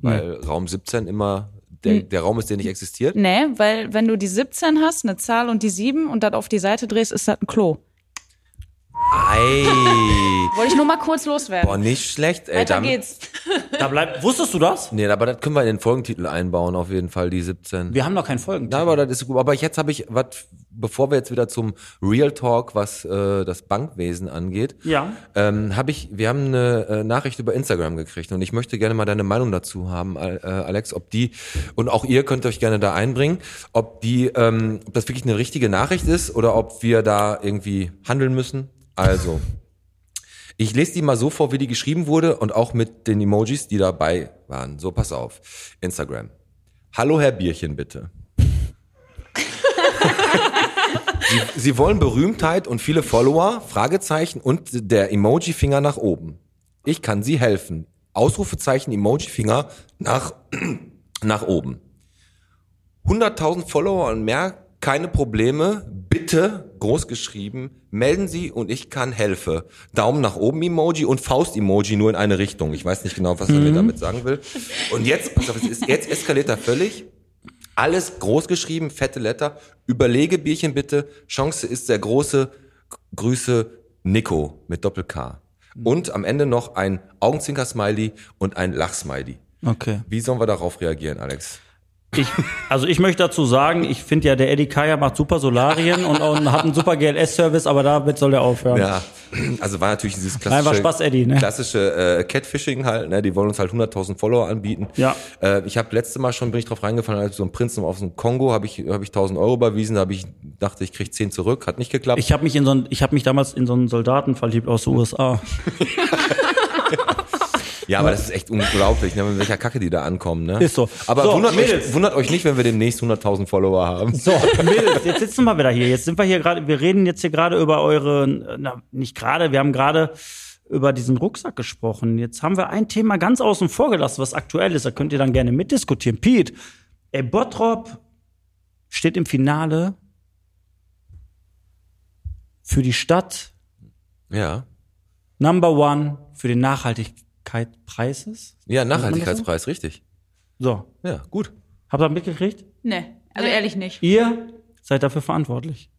Weil Raum 17 immer der, der Raum ist, der nicht existiert. Nee, weil wenn du die 17 hast, eine Zahl und die 7 und das auf die Seite drehst, ist das ein Klo. Ei, Wollte ich nur mal kurz loswerden. boah, nicht schlecht. Ey, Weiter damit- geht's. Da bleibt, wusstest du das? Nee, aber das können wir in den Folgentitel einbauen, auf jeden Fall, die 17. Wir haben noch keinen Folgen. Ja, aber das ist gut. Aber jetzt habe ich, was, bevor wir jetzt wieder zum Real Talk, was äh, das Bankwesen angeht, Ja. ähm, habe ich, wir haben eine äh, Nachricht über Instagram gekriegt und ich möchte gerne mal deine Meinung dazu haben, äh, Alex, ob die und auch ihr könnt euch gerne da einbringen, ob die, ähm, ob das wirklich eine richtige Nachricht ist oder ob wir da irgendwie handeln müssen. Also. Ich lese die mal so vor, wie die geschrieben wurde und auch mit den Emojis, die dabei waren. So, pass auf. Instagram. Hallo Herr Bierchen, bitte. Sie, Sie wollen Berühmtheit und viele Follower, Fragezeichen und der Emoji-Finger nach oben. Ich kann Sie helfen. Ausrufezeichen, Emoji-Finger nach, nach oben. 100.000 Follower und mehr, keine Probleme. Bitte, groß geschrieben, melden Sie und ich kann helfen. Daumen nach oben Emoji und Faust-Emoji nur in eine Richtung. Ich weiß nicht genau, was er mir damit sagen will. Und jetzt, pass auf, es ist, jetzt eskaliert er völlig. Alles groß geschrieben, fette Letter. Überlege Bierchen bitte. Chance ist sehr große. Grüße Nico mit Doppel-K. Und am Ende noch ein Augenzwinker-Smiley und ein Lach-Smiley. Okay. Wie sollen wir darauf reagieren, Alex? Ich, also ich möchte dazu sagen, ich finde ja, der Eddie Kaya macht super Solarien und, und hat einen super GLS-Service, aber damit soll er aufhören. Ja, also war natürlich dieses Nein, war klassische, Spaß, Eddie, ne? klassische äh, Catfishing halt, ne? Die wollen uns halt 100.000 Follower anbieten. Ja. Äh, ich habe letzte Mal schon bin ich drauf reingefallen, als so ein Prinzen auf so einem Kongo habe ich habe ich 1.000 Euro überwiesen, da habe ich dachte ich krieg 10 zurück, hat nicht geklappt. Ich habe mich in so ein, ich habe mich damals in so einen Soldaten verliebt aus den USA. ja, aber das ist echt unglaublich, ne? mit welcher Kacke die da ankommen, ne? Ist so. Aber So, wundert, euch, wundert euch nicht, wenn wir demnächst 100.000 Follower haben. So, Mädels, jetzt sitzen wir wieder hier. Jetzt sind wir hier gerade, wir reden jetzt hier gerade über eure, na, nicht gerade, wir haben gerade über diesen Rucksack gesprochen. Jetzt haben wir ein Thema ganz außen vor gelassen, was aktuell ist. Da könnt ihr dann gerne mitdiskutieren. Pete, ey, Bottrop steht im Finale für die Stadt Ja. Number One für den Nachhaltigkeitspreises. Ja, Nachhaltigkeitspreis, richtig. So, Ja, gut. habt ihr mitgekriegt? Nee, also ehrlich nicht. Ihr seid dafür verantwortlich.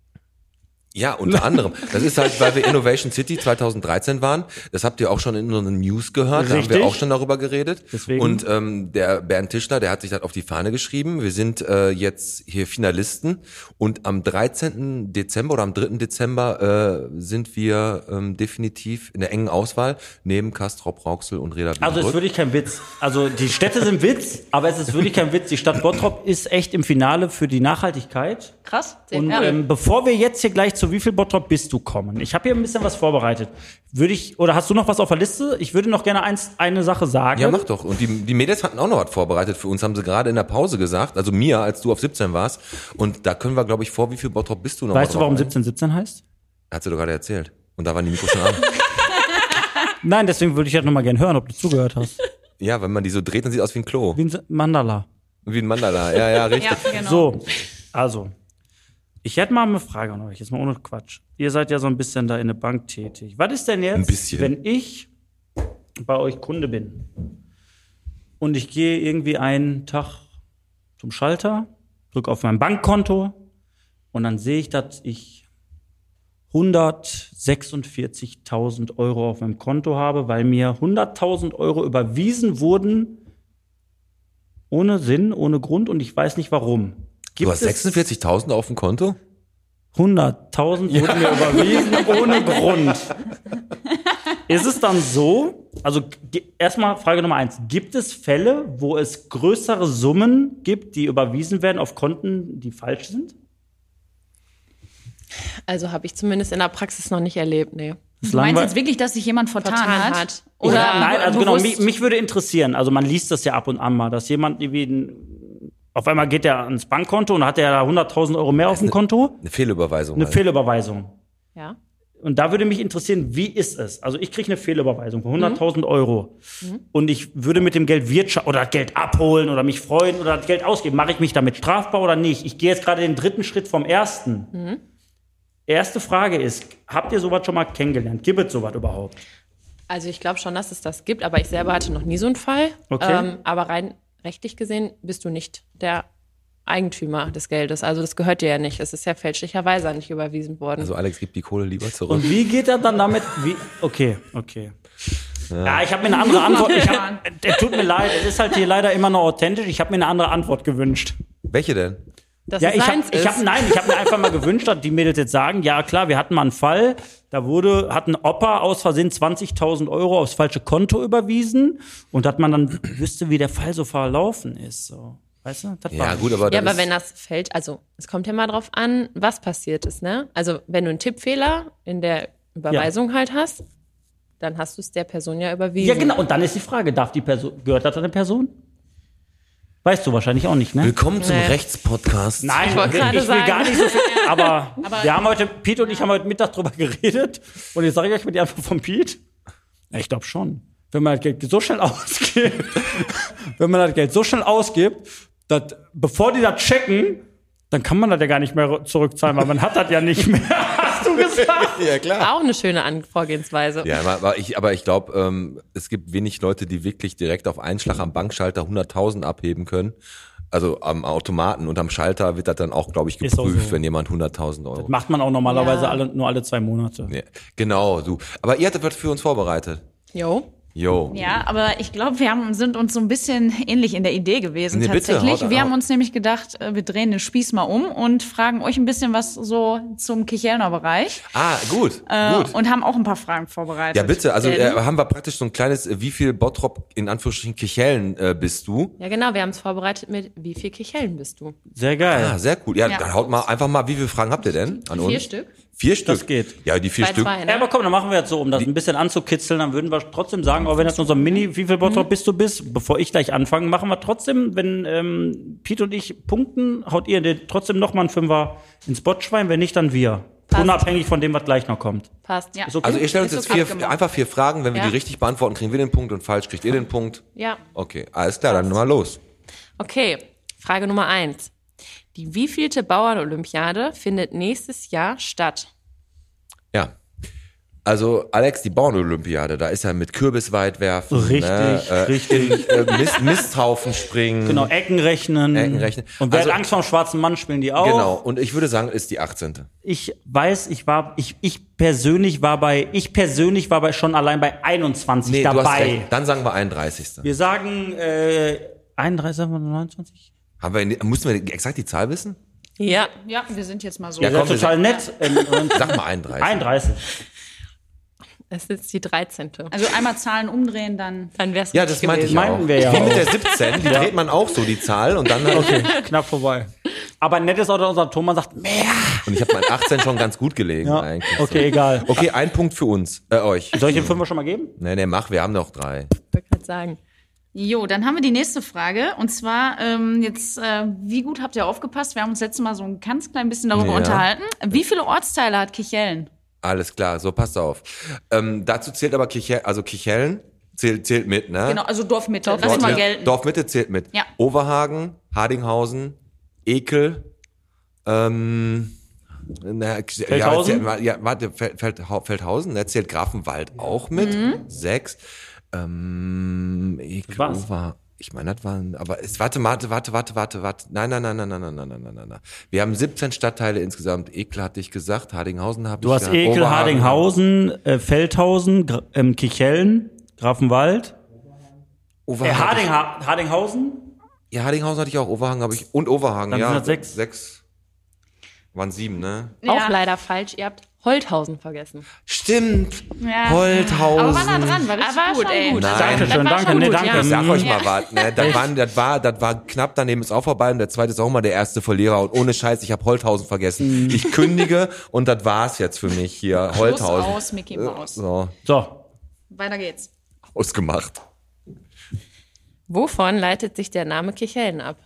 Ja, unter anderem. Das ist halt, weil wir Innovation City 2013 waren. Das habt ihr auch schon in unseren News gehört. Da haben Richtig. wir auch schon darüber geredet. Deswegen- Und ähm, der Bernd Tischler, der hat sich das auf die Fahne geschrieben. Wir sind äh, jetzt hier Finalisten und am 13. Dezember oder am 3. Dezember äh, sind wir ähm, definitiv in der engen Auswahl neben Kastrop, Rauxel und Reda Also es ist wirklich kein Witz. Also die Städte sind Witz, aber es ist wirklich kein Witz. Die Stadt Bottrop ist echt im Finale für die Nachhaltigkeit. Krass. Und ähm, bevor wir jetzt hier gleich zu wie viel Bottrop bist du kommen, ich habe hier ein bisschen was vorbereitet. Würde ich, oder hast du noch was auf der Liste? Ich würde noch gerne eins, eine Sache sagen. Ja, mach doch. Und die, die Mädels hatten auch noch was vorbereitet für uns, haben sie gerade in der Pause gesagt. Also mir, als du auf 17 warst. Und da können wir, glaube ich, vor, wie viel Bottrop bist du noch? Weißt du, warum drauf ein? 1717 heißt? Hat sie doch gerade erzählt. Und da waren die Mikros schon an. Nein, deswegen würde ich halt nochmal gerne hören, ob du zugehört hast. Ja, wenn man die so dreht, dann sieht aus wie ein Klo. Wie ein Mandala. Wie ein Mandala. Ja, ja, richtig. ja, genau. So, also, ich hätte mal eine Frage an euch, jetzt mal ohne Quatsch. Ihr seid ja so ein bisschen da in der Bank tätig. Was ist denn jetzt, wenn ich bei euch Kunde bin und ich gehe irgendwie einen Tag zum Schalter, drücke auf mein Bankkonto und dann sehe ich, dass ich 146.000 Euro auf meinem Konto habe, weil mir 100.000 Euro überwiesen wurden ohne Sinn, ohne Grund und ich weiß nicht warum. Du hast 46.000 auf dem Konto? 100.000 wurden mir überwiesen ohne Grund. Ist es dann so, also erstmal Frage Nummer eins, gibt es Fälle, wo es größere Summen gibt, die überwiesen werden auf Konten, die falsch sind? Also habe ich zumindest in der Praxis noch nicht erlebt, nee. Das Du meinst jetzt wirklich, dass sich jemand vertan, Vertan hat? hat. Oder Oder nein, also genau, mich, mich würde interessieren, also man liest das ja ab und an mal, dass jemand irgendwie, ein- auf einmal geht er ans Bankkonto und hat er da 100.000 Euro mehr auf dem Konto, Eine Fehlüberweisung. eine halt. Fehlüberweisung. Ja. Und da würde mich interessieren, wie ist es? Also ich kriege eine Fehlüberweisung von 100.000 Euro und ich würde mit dem Geld wirtschaften oder Geld abholen oder mich freuen oder das Geld ausgeben. Mache ich mich damit strafbar oder nicht? Ich gehe jetzt gerade den dritten Schritt vom ersten. Erste Frage ist, habt ihr sowas schon mal kennengelernt? Gibt es sowas überhaupt? Also ich glaube schon, dass es das gibt, aber ich selber hatte noch nie so einen Fall. Okay. Ähm, aber rein rechtlich gesehen bist du nicht der Eigentümer des Geldes. Also das gehört dir ja nicht. Es ist ja fälschlicherweise nicht überwiesen worden. Also Alex gibt die Kohle lieber zurück. Und wie geht er dann damit? Wie? Okay, okay. Ja, ich habe mir eine andere Antwort. Ich hab, der tut mir leid. Es ist halt hier leider immer noch authentisch. Ich habe mir eine andere Antwort gewünscht. Welche denn? Dass Ja, es ich habe seins ich ist. hab, nein, ich habe mir einfach mal gewünscht, dass die Mädels jetzt sagen, ja klar, wir hatten mal einen Fall, da wurde, hat ein Opa aus Versehen 20.000 Euro aufs falsche Konto überwiesen und dass man dann wüsste, wie der Fall so verlaufen ist. So. Weißt du? Das Ja, war- gut, aber ja, aber wenn das fällt, also es kommt ja mal drauf an, was passiert ist, ne? Also wenn du einen Tippfehler in der Überweisung halt hast, dann hast du es der Person ja überwiesen. Ja, genau. Und dann ist die Frage, darf die Person, gehört das einer Person? Weißt du wahrscheinlich auch nicht, ne? Willkommen zum Nee. Rechtspodcast. Nein, ich, wollte will sagen. gar nicht so viel. Aber, wir haben heute, Pete und ich haben heute Mittag drüber geredet. Und jetzt sage ich euch mit die Antwort von Pete. Ja, ich glaube schon. Wenn man das Geld so schnell ausgibt, wenn man das Geld so schnell ausgibt, dass, bevor die das checken, dann kann man das ja gar nicht mehr zurückzahlen, weil man hat das ja nicht mehr. Hast du gesagt? Ja, klar. Auch eine schöne An Vorgehensweise. Ja, aber- ich, aber ich glaube, ähm, es gibt wenig Leute, die wirklich direkt auf einen Schlag am Bankschalter 100.000 abheben können. Also am Automaten und am Schalter wird das dann auch, glaube ich, geprüft, so. wenn jemand 100.000 Euro. Macht man auch normalerweise Ja. alle, nur alle zwei Monate. Ja, genau, du. Aber ihr hattet was für uns vorbereitet. Jo. Jo. Ja, aber ich glaube, wir haben, sind uns so ein bisschen ähnlich in der Idee gewesen Nee, bitte, tatsächlich. haut- wir haben uns nämlich gedacht, äh, wir drehen den Spieß mal um und fragen euch ein bisschen was so zum Kichelner Bereich Ah, gut, äh, gut. und haben auch ein paar Fragen vorbereitet. Ja, bitte. Also äh, haben wir praktisch so ein kleines, äh, wie viel Bottrop in Anführungsstrichen Kichellen äh, bist du? Ja, genau, wir haben es vorbereitet mit, wie viel Kichellen bist du? Sehr geil. Ah, sehr cool. Ja, Ja. dann haut mal einfach mal, wie viele Fragen habt ihr denn an uns? Vier Stück? Vier Stück. Das geht. Ja, die vier Zwei, Stück. zwei, Ja, ne? aber komm, dann machen wir jetzt so, um das ein bisschen anzukitzeln, dann würden wir trotzdem sagen, auch wenn das ein Mini, wie viel Bottrop bist du bist, bevor ich gleich anfange, machen wir trotzdem, wenn ähm, Pete und ich punkten, haut ihr den trotzdem noch mal einen Fünfer ins Botschwein, wenn nicht, dann wir. Passt. Unabhängig von dem, was gleich noch kommt. Passt. Ja. Okay? Also ihr stellt uns jetzt okay. vier, Abgemacht. einfach vier Fragen. Wenn wir Ja. die richtig beantworten, kriegen wir den Punkt und falsch kriegt ihr den Punkt. Ja. Okay, alles klar, dann mal los. Okay, Frage Nummer eins. Die wievielte Bauernolympiade findet nächstes Jahr statt? Ja. Also Alex, die Born-Olympiade, da ist ja mit Kürbisweitwerfen, Richtig, ne, äh, richtig. äh, Mist, Misthaufen springen. Genau, Ecken rechnen. Ecken rechnen. Und wer Also- hat Angst vor dem schwarzen Mann, spielen die auch. Genau, und ich würde sagen, ist die 18. Ich weiß, ich war, ich, ich persönlich war bei, ich persönlich war bei schon allein bei 21 Nee, du hast dabei. recht. Dann sagen wir 31. Wir sagen, äh, 31, sagen wir 29? Haben wir, mussten wir exakt die Zahl wissen? Ja. Ja, wir sind jetzt mal so. Ja, komm, total nett. Ähm, Sag mal 31. 31. Es ist jetzt die 13. Also einmal Zahlen umdrehen, dann. Dann wär's Ja, das meinte ich auch. Meinten wir ja Wie mit der 17, die dreht man auch so, die Zahl, und dann Okay, knapp vorbei. Aber nett ist auch, dass unser Thomas sagt, mehr. Und ich habe mein 18 schon ganz gut gelegen Ja, eigentlich. okay, egal. Okay, ein Punkt für uns, äh, euch. Soll ich den Fünfer schon mal geben? Nee, nee, mach, wir haben noch drei. Ich wollte gerade sagen. Jo, dann haben wir die nächste Frage. Und zwar, ähm, jetzt, äh, wie gut habt ihr aufgepasst? Wir haben uns letztes Mal so ein ganz klein bisschen darüber Ja. unterhalten. Wie viele Ortsteile hat Kichellen? Alles klar, so passt auf. Ähm, dazu zählt aber Kichel, also Kichellen zählt, zählt mit, ne? Genau, also Dorfmitte. Lass Dorf- mal gelten. Dorfmitte zählt mit. Ja. Overhagen, Hardinghausen, Ekel, ähm, na, Feldhausen? Ja, ja, warte, Feld, Feld, Feldhausen, da zählt Grafenwald auch mit. Mhm. Sechs. Ähm. Over, ich meine, das waren, aber es, warte, warte, warte, warte, warte, warte. Nein, nein, nein, nein, nein, nein, nein, nein, nein, nein, nein. Wir haben 17 Stadtteile insgesamt. Ekel hatte ich gesagt, Hardinghausen habe ich Du hast gesagt. Ekel, Oberhagen. Hardinghausen, äh, Feldhausen, Gra ähm, Kichellen, Grafenwald, äh, Overhagen. Harding, Hardinghausen. Ja, Hardinghausen hatte ich auch, Overhagen habe ich, und Overhagen, Dann ja. sind das sechs. Sechs. Waren sieben, ne? Ja. Auch leider falsch. Ihr habt Holthausen vergessen. Stimmt. Ja. Holthausen. Aber war nah dran, war richtig Aber gut, schon ey. gut. Nein. Dankeschön, danke, schon nee, gut, danke. ja. Ich sag euch Ja. mal was, ne? Das, waren, das, war, das war knapp daneben ist auch vorbei und der zweite ist auch mal der erste Verlierer und ohne Scheiß, ich habe Holthausen vergessen. Ich kündige und das war's jetzt für mich hier. Holthausen. aus, Mickey Mouse. So, So, Weiter geht's. ausgemacht. Wovon leitet sich der Name Kichellen ab?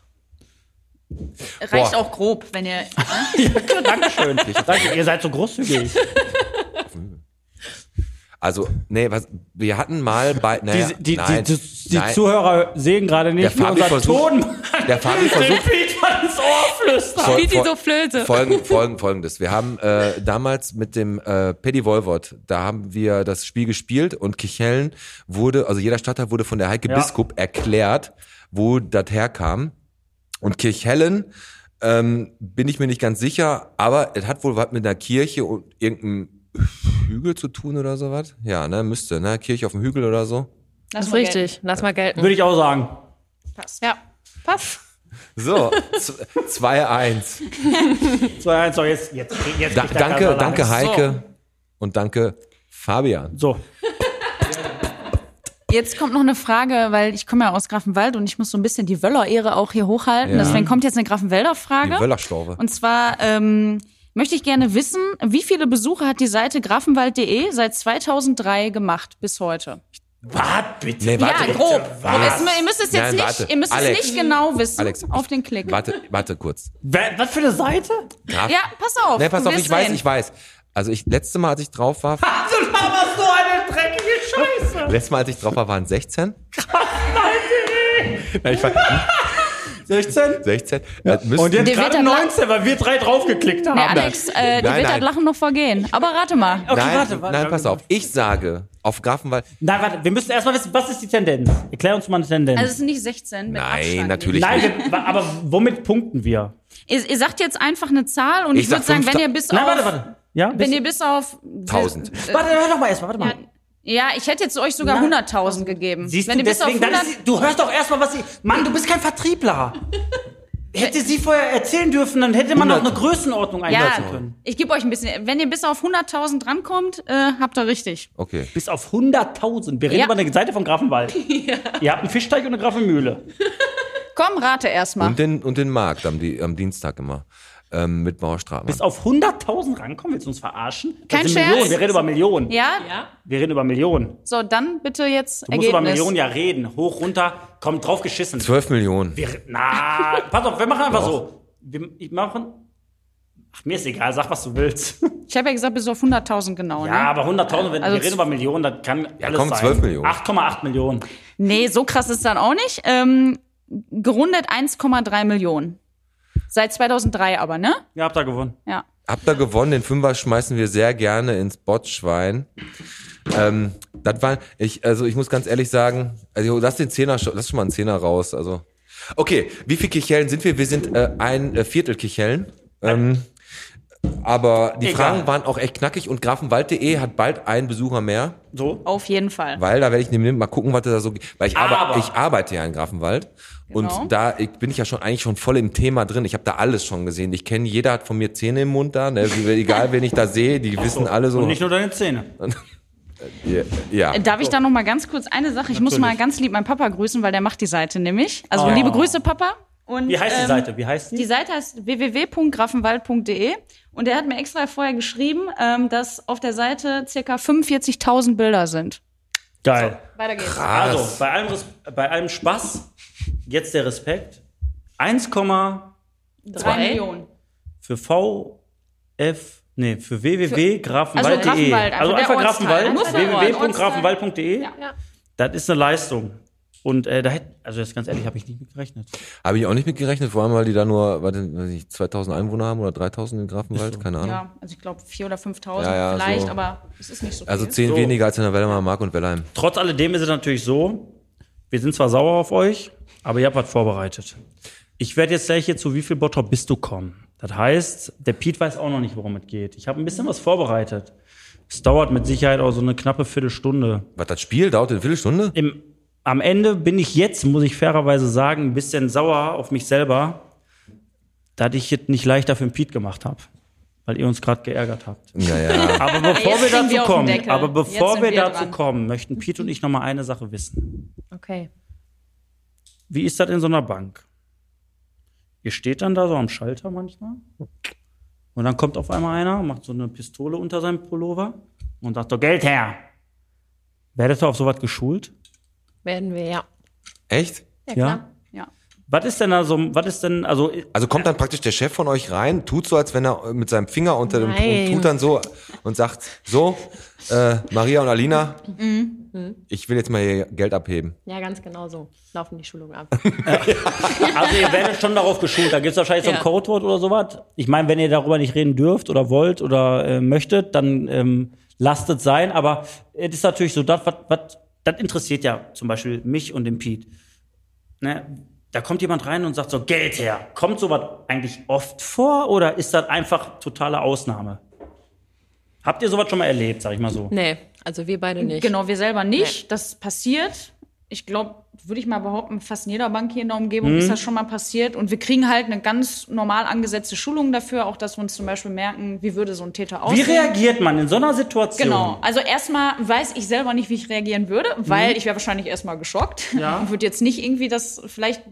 Reicht Boah. auch grob, wenn ihr. Dankeschön. Danke, ihr seid so großzügig. Also, nee, was, wir hatten mal bei, naja, die, die, nein, die, die, die nein. Zuhörer sehen gerade nicht, Der wie Fabi unser versucht- Ton der Fabi versucht- ins Ohr Spielt die voll- so Flöte? Folgen, folgen, folgendes. Wir haben äh, damals mit dem äh, Paddy Wolwort, da haben wir das Spiel gespielt und Kichellen wurde, also jeder Stadtteil wurde von der Heike Ja. Biskup erklärt, wo das herkam. Und Kirchhellen ähm, bin ich mir nicht ganz sicher, aber es hat wohl was mit einer Kirche und irgendeinem Hügel zu tun oder sowas. Ja, ne, müsste, ne? Kirche auf dem Hügel oder so. Das ist richtig. Lass mal gelten. Würde ich auch sagen. Ja, passt. So, z- 2-1. 2-1, so jetzt, jetzt, jetzt Da, danke, danke. Heike und danke Fabian. So, Jetzt kommt noch eine Frage, weil ich komme ja aus Grafenwald und ich muss so ein bisschen die Wöller-Ehre auch hier hochhalten. Ja. Deswegen kommt jetzt eine Grafenwälder Die. Wöllerstorbe. Und zwar ähm, möchte ich gerne wissen, wie viele Besucher hat die Seite grafenwald.de seit 2003 gemacht bis heute? wart bitte. Nee, warte. ja, grob. Was? Ihr müsst es jetzt Nein, nicht, warte. ihr müsst Alex. es nicht genau wissen Alex, auf den Klick. Warte, warte kurz. Was für eine Seite? Graf- Ja, pass auf. Nee, pass auf, ich weiß, sehen. ich weiß. Also ich letzte Mal, als ich drauf war, Du laberst so eine dreckige. Letztes Mal, als ich drauf war, waren 16. Nein, ich war 16? 16. Das müssten- Und jetzt gerade dann 19, weil wir drei draufgeklickt haben. Nee, Alex, äh, Nein, wird das nein. Lachen noch vergehen. Aber rate mal. Okay, nein, warte, warte. nein, pass auf. Ich sage, auf Grafenwald, Nein, warte, wir müssen erstmal wissen, was ist die Tendenz? Erklär uns mal eine Tendenz. Also es sind nicht 16 mit Nein, Abstand. natürlich Nein, nicht. wir, aber womit punkten wir? Ihr, ihr sagt jetzt einfach eine Zahl und Ich ich, würde sag sagen, wenn ihr bis Nein, auf warte, warte. Ja, wenn ihr bis auf 1000. warte, hör doch mal erstmal, warte mal. Ja, ich hätte jetzt euch sogar 100.000 gegeben. Siehst wenn du, ihr bis auf deswegen, dann 100 ist, sie- du hörst doch erstmal, was sie. Mann, du bist kein Vertriebler. Hätte sie vorher erzählen dürfen, dann hätte man noch 100. eine Größenordnung ja, einsetzen können. ich gebe euch ein bisschen. Wenn ihr bis auf 100.000 drankommt, äh, habt ihr richtig. Okay. Bis auf 100.000. Wir reden Ja. über eine Seite von Grafenwald. Ihr habt einen Fischteich und eine Grafenmühle. Komm, rate erstmal. Und den, und den Markt am, Di- am Dienstag immer. Ähm, mit Bauerstraße. Bis auf 100.000 rankommen, willst du uns verarschen? Das Kein sind Scherz. Millionen. Wir reden über Millionen. Ja? Ja. Wir reden über Millionen. So, dann bitte jetzt Du musst über. Millionen ja reden. Hoch, runter, kommt drauf geschissen. 12 Millionen. Wir, na, pass auf, wir machen einfach so. Wir, ich machen. Ach, mir ist egal, sag, was du willst. Ich habe ja gesagt, bis auf 100.000 genau. Ja, Ne? aber 100.000, wenn Also wir reden über Millionen, das kann alles komm, sein. 12 Millionen. 8,8 Millionen. Nee, so krass ist dann auch nicht. Ähm, gerundet 1,3 Millionen. Seit 2003 aber, ne? Ihr habt da gewonnen. Ja. habt ihr gewonnen. Den Fünfer schmeißen wir sehr gerne ins Botschwein. Ähm, das war, ich, also ich muss ganz ehrlich sagen, also lass den Zehner, lass schon mal einen Zehner raus. Also okay, wie viel Kichellen sind wir? Wir sind äh, ein äh, Viertel Kichellen. Ähm, aber die Egal. Fragen waren auch echt knackig und grafenwald.de hat bald einen Besucher mehr, So. Auf jeden Fall. weil da werde ich nämlich mal gucken, was da so, weil ich, Aber- arbe ich arbeite ja in Grafenwald Genau. und da ich, bin ich ja schon eigentlich schon voll im Thema drin. Ich habe da alles schon gesehen. Ich kenne jeder hat von mir Zähne im Mund da, ne? Egal wen ich da sehe, die wissen alle so. Und nicht nur deine Zähne. ja, ja. Darf ich da noch mal ganz kurz eine Sache? Ich muss mal ganz lieb meinen Papa grüßen, weil der macht die Seite nämlich. Also Oh. liebe Grüße, Papa. Und, Wie heißt die ähm, Seite? Wie heißt die? Die Seite heißt www.grafenwald.de und er hat mir extra vorher geschrieben, ähm, dass auf der Seite circa 45.000 Bilder sind. Geil. Weiter geht's. Also, bei allem, bei allem Spaß, jetzt der Respekt. 1, Drei Millionen. für VF, nee, für www.grafenwald.de. Also Grafenwald, Also einfach. Grafenwald, Ort, www.grafenwald.de. Ja. Das ist eine Leistung. Und äh, da hätte, also jetzt ganz ehrlich, habe ich nicht mit gerechnet. Habe ich auch nicht mit gerechnet, vor allem, weil die da nur, warte, weiß ich, 2000 Einwohner haben oder 3000 in Grafenwald, keine Ahnung. Ja, also ich glaube 4.000 oder 5.000 Ja, ja, vielleicht, so. aber es ist nicht so viel. Also zehn So. weniger als in der Wellheimer Mark und Wellheim. Trotz alledem ist es natürlich so, wir sind zwar sauer auf euch, aber ihr habt was vorbereitet. Ich werde jetzt gleich hier zu wie viel Bottrop bist du kommen. Das heißt, der Piet weiß auch noch nicht, worum es geht. Ich habe ein bisschen was vorbereitet. Es dauert mit Sicherheit auch so eine knappe Viertelstunde. Was, das Spiel dauert eine Viertelstunde? Im, am Ende bin ich jetzt, muss ich fairerweise sagen, ein bisschen sauer auf mich selber, dass ich es nicht leichter für den Piet gemacht habe. Weil ihr uns gerade geärgert habt. Naja. Aber bevor Jetzt wir dazu wir kommen, aber bevor wir wir dazu dran. kommen, möchten Piet und ich noch mal eine Sache wissen. Okay. Wie ist das in so einer Bank? Ihr steht dann da so am Schalter manchmal und dann kommt auf einmal einer, macht so eine Pistole unter seinem Pullover und sagt so, Geld her. Werdet ihr auf sowas geschult? Werden wir, ja. Echt? Ja, Ja. klar. ja. Was ist denn da so, was ist denn, also, Also kommt dann praktisch der Chef von euch rein, tut so, als wenn er mit seinem Finger unter dem Nein. und tut dann so und sagt, so, äh, Maria und Alina, ich will jetzt mal hier Geld abheben. Ja, ganz genau so laufen die Schulungen ab. also ihr werdet schon darauf geschult, da gibt es wahrscheinlich so ein Ja. Codewort oder sowas. Ich meine, wenn ihr darüber nicht reden dürft oder wollt oder äh, möchtet, dann ähm, lasst es sein, aber es ist natürlich so, das, was, das interessiert ja zum Beispiel mich und den Pete. Ne? Da kommt jemand rein und sagt so, Geld her. Kommt sowas eigentlich oft vor oder ist das einfach totale Ausnahme? Habt ihr sowas schon mal erlebt, sag ich mal so? nee, also wir beide nicht. Genau, wir selber nicht. Das passiert. Ich glaube, würde ich mal behaupten, fast in jeder Bank hier in der Umgebung Mhm. ist das schon mal passiert. Und wir kriegen halt eine ganz normal angesetzte Schulung dafür, auch dass wir uns zum Beispiel merken, wie würde so ein Täter Wie aussehen. reagiert man in so einer Situation? Genau. Also erstmal weiß ich selber nicht, wie ich reagieren würde, weil ich wäre wahrscheinlich erstmal geschockt Mhm. Ja. und würde jetzt nicht irgendwie das vielleicht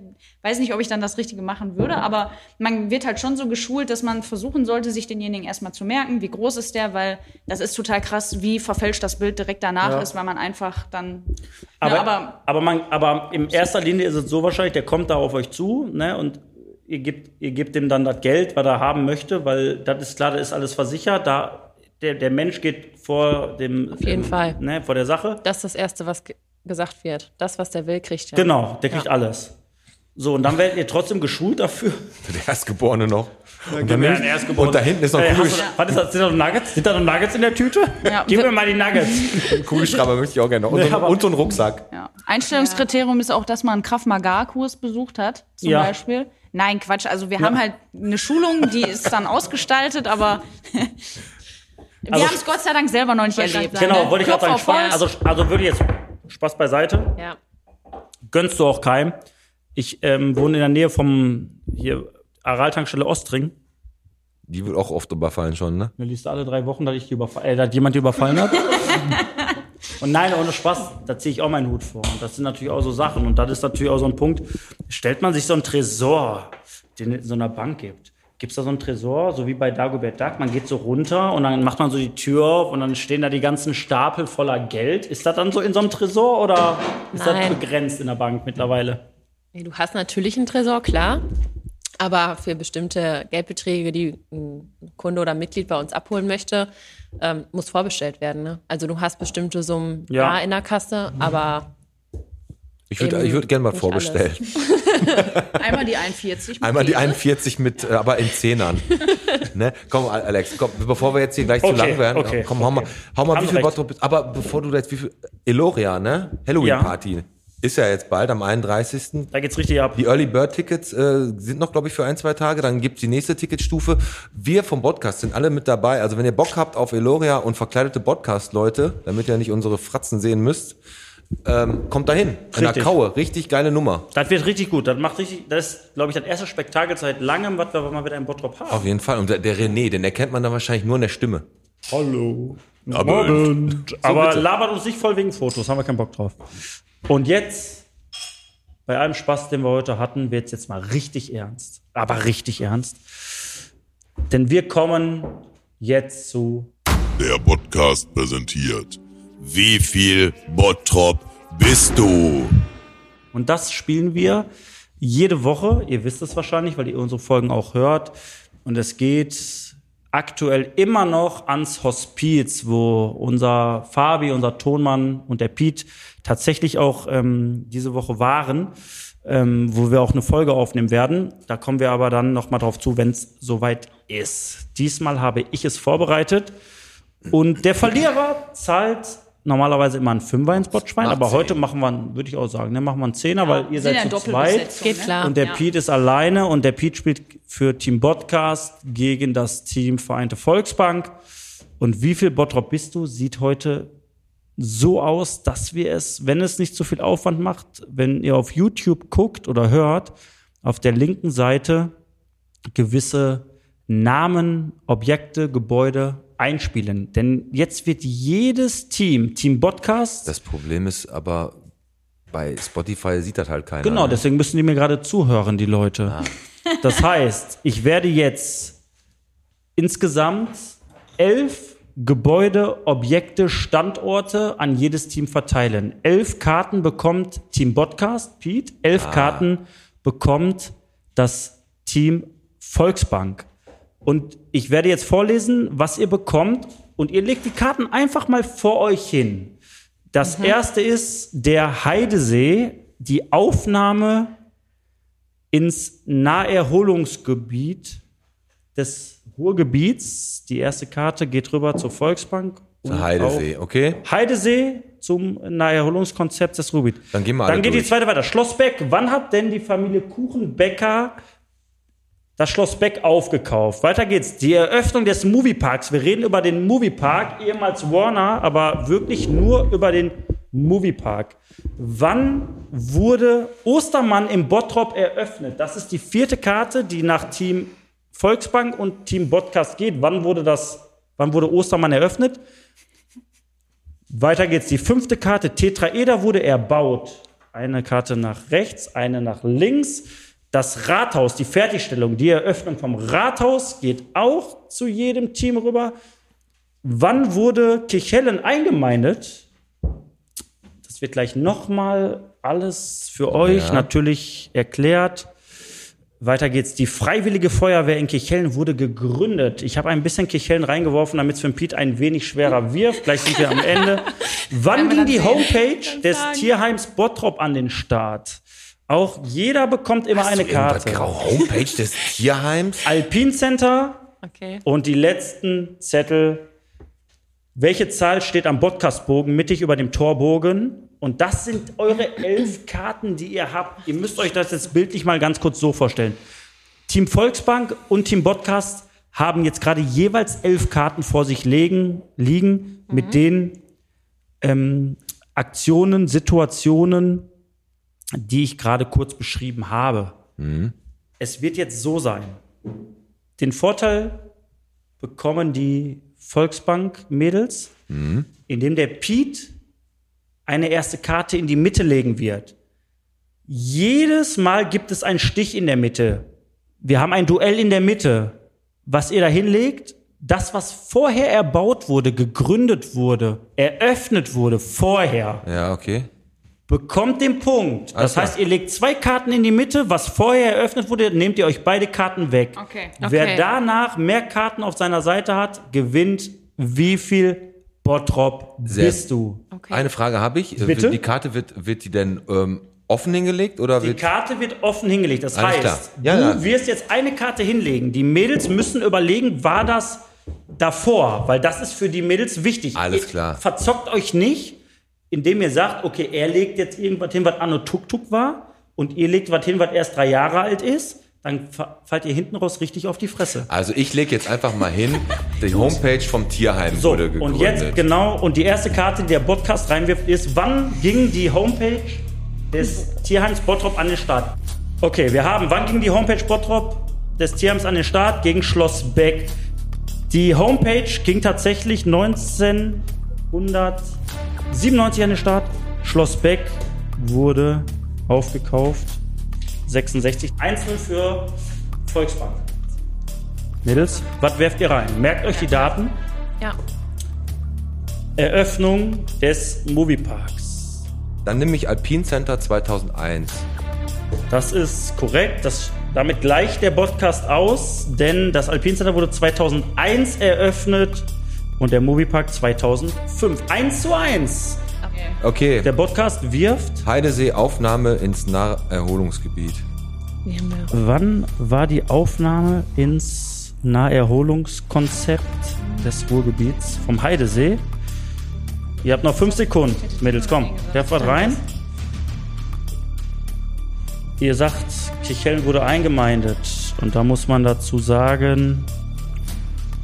weiß nicht, ob ich dann das Richtige machen würde, aber man wird halt schon so geschult, dass man versuchen sollte, sich denjenigen erstmal zu merken, wie groß ist der, weil das ist total krass, wie verfälscht das Bild direkt danach Ja. ist, weil man einfach dann Aber, Ja, aber aber, man, aber in erster Linie ist es so wahrscheinlich, der kommt da auf euch zu, ne, und ihr gebt, ihr gebt ihm dann das Geld, was er haben möchte, weil das ist klar, das ist alles versichert, da, der, der Mensch geht vor dem, Auf jeden ähm, Fall. ne, vor der Sache. Das ist das Erste, was ge gesagt wird. Das, was der will, kriegt er. Genau, der kriegt Ja. alles. So, und dann werdet ihr trotzdem geschult dafür. Der Erstgeborene noch. Und, Gib mir dann- einen Erstgeborenen. und da hinten ist noch ein Kugelsch du, was ist das? Sind da noch Nuggets? Sind da noch Nuggets in der Tüte? Ja, Gib mir mal die Nuggets. Kugelschreiber, möchte ich auch gerne noch. Und, Nee, so, aber- und so einen Rucksack. Ja. Einstellungskriterium ist auch, dass man einen Krav Maga Kurs besucht hat, zum Ja. Beispiel. Nein, Quatsch. Also wir haben halt eine Schulung, die ist dann ausgestaltet, aber wir Also- haben es Gott sei Dank selber noch nicht erlebt. gerade Genau, Ne? wollte ich gerade sagen. Klopf Spaß, Holz. also, also würde jetzt Spaß beiseite. Ja. gönnst du auch keinem. Ich ähm, wohne in der Nähe vom hier Araltankstelle Ostring. Die wird auch oft überfallen schon, ne? Mir liest alle drei Wochen, dass ich die überfall, äh, dass jemand die überfallen hat. und nein, ohne Spaß, da ziehe ich auch meinen Hut vor. Und das sind natürlich auch so Sachen. Und das ist natürlich auch so ein Punkt. Stellt man sich so einen Tresor, den es in so einer Bank gibt. Gibt es da so einen Tresor, so wie bei Dagobert Duck? Man geht so runter und dann macht man so die Tür auf und dann stehen da die ganzen Stapel voller Geld. Ist das dann so in so einem Tresor oder ist das Nein. begrenzt in der Bank mittlerweile? Nee, Du hast natürlich einen Tresor, klar. Aber für bestimmte Geldbeträge, die ein Kunde oder Mitglied bei uns abholen möchte, ähm, muss vorbestellt werden. Ne? Also du hast bestimmte Summen Ja. da in der Kasse, aber Ich würde ich würd gerne mal vorbestellen. Einmal die 41. mit Einmal die Käse. 41 mit, äh, aber in Zehnern. ne? Komm, Alex, komm, bevor wir jetzt hier gleich zu Okay, lang werden, okay, komm, hau mal, okay. hau mal Haben wie viel. Bottrop bist. Aber bevor du jetzt, wie viel, Eloria, ne? Halloween-Party. Ist ja jetzt bald am 31. Da geht's richtig ab. Die Early Bird Tickets äh, sind noch, glaube ich, für ein, zwei Tage. Dann gibt's die nächste Ticketstufe. Wir vom Podcast sind alle mit dabei. Also wenn ihr Bock habt auf Eloria und verkleidete Podcast-Leute, damit ihr nicht unsere Fratzen sehen müsst, ähm, kommt dahin. In der Richtig. Kaue. Richtig geile Nummer. Das wird richtig gut. Das macht richtig, das ist, glaube ich, das erste Spektakel seit langem, was wir mal wieder im Bottrop haben. Auf jeden Fall. Und der, der René, den erkennt man dann wahrscheinlich nur in der Stimme. Hallo. Aber- Abend. Aber bitte. labert uns nicht voll wegen Fotos, haben wir keinen Bock drauf. Und jetzt, bei allem Spaß, den wir heute hatten, wird es jetzt mal richtig ernst. Aber richtig ernst. Denn wir kommen jetzt zu Der Podcast präsentiert. Wie viel Bottrop bist du? Und das spielen wir jede Woche. Ihr wisst es wahrscheinlich, weil ihr unsere Folgen auch hört. Und es geht aktuell immer noch ans Hospiz, wo unser Fabi, unser Tonmann und der Piet tatsächlich auch ähm, diese Woche waren, ähm, wo wir auch eine Folge aufnehmen werden. Da kommen wir aber dann noch mal drauf zu, wenn es soweit ist. Diesmal habe ich es vorbereitet. Und der Verlierer zahlt normalerweise immer einen Fünfer ins Botschwein, aber zehn. heute machen wir, einen- würde ich auch sagen, ne, machen wir einen Zehner, weil ihr seid ja zu zweit. Doppelbesetzung, Geht ne? klar. Und der Ja. Pete ist alleine und der Pete spielt für Team Podcast gegen das Team Vereinte Volksbank. Und wie viel Bottrop bist du? Sieht heute so aus, dass wir es, wenn es nicht so viel Aufwand macht, wenn ihr auf YouTube guckt oder hört, auf der linken Seite gewisse Namen, Objekte, Gebäude einspielen. Denn jetzt wird jedes Team, Team Podcast, Das Problem ist aber, bei Spotify sieht das halt keiner. Genau, ne? deswegen müssen die mir gerade zuhören, die Leute. Das heißt, ich werde jetzt insgesamt elf Gebäude, Objekte, Standorte an jedes Team verteilen. Elf Karten bekommt Team Podcast, Pete. Elf Karten bekommt das Team Volksbank. Und ich werde jetzt vorlesen, was ihr bekommt. Und ihr legt die Karten einfach mal vor euch hin. Das erste ist der Heidesee, die Aufnahme ins Naherholungsgebiet des Ruhrgebiets. Die erste Karte geht rüber zur Volksbank. und Heidesee, okay? Heidesee zum Naherholungskonzept des Ruhrgebiets. Dann gehen wir Dann geht die durch. zweite weiter. Schloss Beck. Wann hat denn die Familie Kuchenbecker das Schloss Beck aufgekauft. Weiter geht's. Die Eröffnung des Movieparks. Wir reden über den Moviepark, ehemals Warner, aber wirklich nur über den Moviepark. Wann wurde Ostermann im Bottrop eröffnet? Das ist die vierte Karte, die nach Team Volksbank und Team Podcast geht. Wann wurde das, wann wurde Ostermann eröffnet? Weiter geht's. Die fünfte Karte, Tetraeder, wurde erbaut. Eine Karte nach rechts, eine nach links. Das Rathaus, die Fertigstellung, die Eröffnung vom Rathaus geht auch zu jedem Team rüber. Wann wurde Kirchhellen eingemeindet? Das wird gleich nochmal alles für euch Ja. natürlich erklärt. Weiter geht's. Die Freiwillige Feuerwehr in Kirchhellen wurde gegründet. Ich habe ein bisschen Kirchhellen reingeworfen, damit es für den Piet ein wenig schwerer wirft. Gleich sind wir am Ende. Wann ging die. Homepage des sagen. Tierheims Bottrop an den Start? Auch jeder bekommt immer eine Irgendwas Karte. grau Homepage des Tierheims? Alpin Center Okay. und die letzten Zettel. Welche Zahl steht am Podcastbogen mittig über dem Torbogen? Und das sind eure elf Karten, die ihr habt. Ihr müsst euch das jetzt bildlich mal ganz kurz so vorstellen. Team Volksbank und Team Podcast haben jetzt gerade jeweils elf Karten vor sich legen, liegen, mit den ähm, Aktionen, Situationen, die ich gerade kurz beschrieben habe. Es wird jetzt so sein. Den Vorteil bekommen die Volksbank-Mädels, indem der Piet eine erste Karte in die Mitte legen wird. Jedes Mal gibt es einen Stich in der Mitte. Wir haben ein Duell in der Mitte. Was ihr da hinlegt, das, was vorher erbaut wurde, gegründet wurde, eröffnet wurde, vorher, Ja, okay. bekommt den Punkt. Alles Das heißt, ihr legt zwei Karten in die Mitte, was vorher eröffnet wurde, nehmt ihr euch beide Karten weg. Okay. Wer Okay. danach mehr Karten auf seiner Seite hat, gewinnt wie viel Bottrop Sehr- bist du? okay. Eine Frage habe ich. Äh, Bitte? Die Karte wird, wird die denn ähm, offen hingelegt oder Die wird. Karte wird offen hingelegt. Das Alles heißt, klar. Ja, du ja. wirst jetzt eine Karte hinlegen. Die Mädels müssen überlegen, war das davor? Weil das ist für die Mädels wichtig. Alles ihr klar. Verzockt euch nicht, indem ihr sagt, okay, er legt jetzt irgendwas hin, was Anno Tuk Tuk war und ihr legt was hin, was erst drei Jahre alt ist. Dann fa- fallt ihr hinten raus richtig auf die Fresse. Also ich lege jetzt einfach mal hin, die Homepage vom Tierheim So, wurde gegründet. und jetzt genau, und die erste Karte, die der Podcast reinwirft, ist, wann ging die Homepage des Tierheims Bottrop an den Start? Okay, wir haben, wann ging die Homepage Bottrop des Tierheims an den Start? Gegen Schloss Beck. Die Homepage ging tatsächlich 1997 an den Start. Schloss Beck wurde aufgekauft. 66 einzeln für Volksbank. Mädels, was werft ihr rein? Merkt euch die Daten. Ja. Eröffnung des Movieparks. Dann nehme ich Alpine Center 2001. Das ist korrekt. Das, damit gleicht der Podcast aus, denn das Alpine Center wurde 2001 eröffnet und der Moviepark 2005. 1 zu 1. Okay. Der Podcast wirft. Heidesee Aufnahme ins Naherholungsgebiet. Wann war die Aufnahme ins Naherholungskonzept des Ruhrgebiets vom Heidesee? Ihr habt noch fünf Sekunden. Mädels, komm. Werft was rein. Ihr sagt, Kirchhellen wurde eingemeindet. Und da muss man dazu sagen,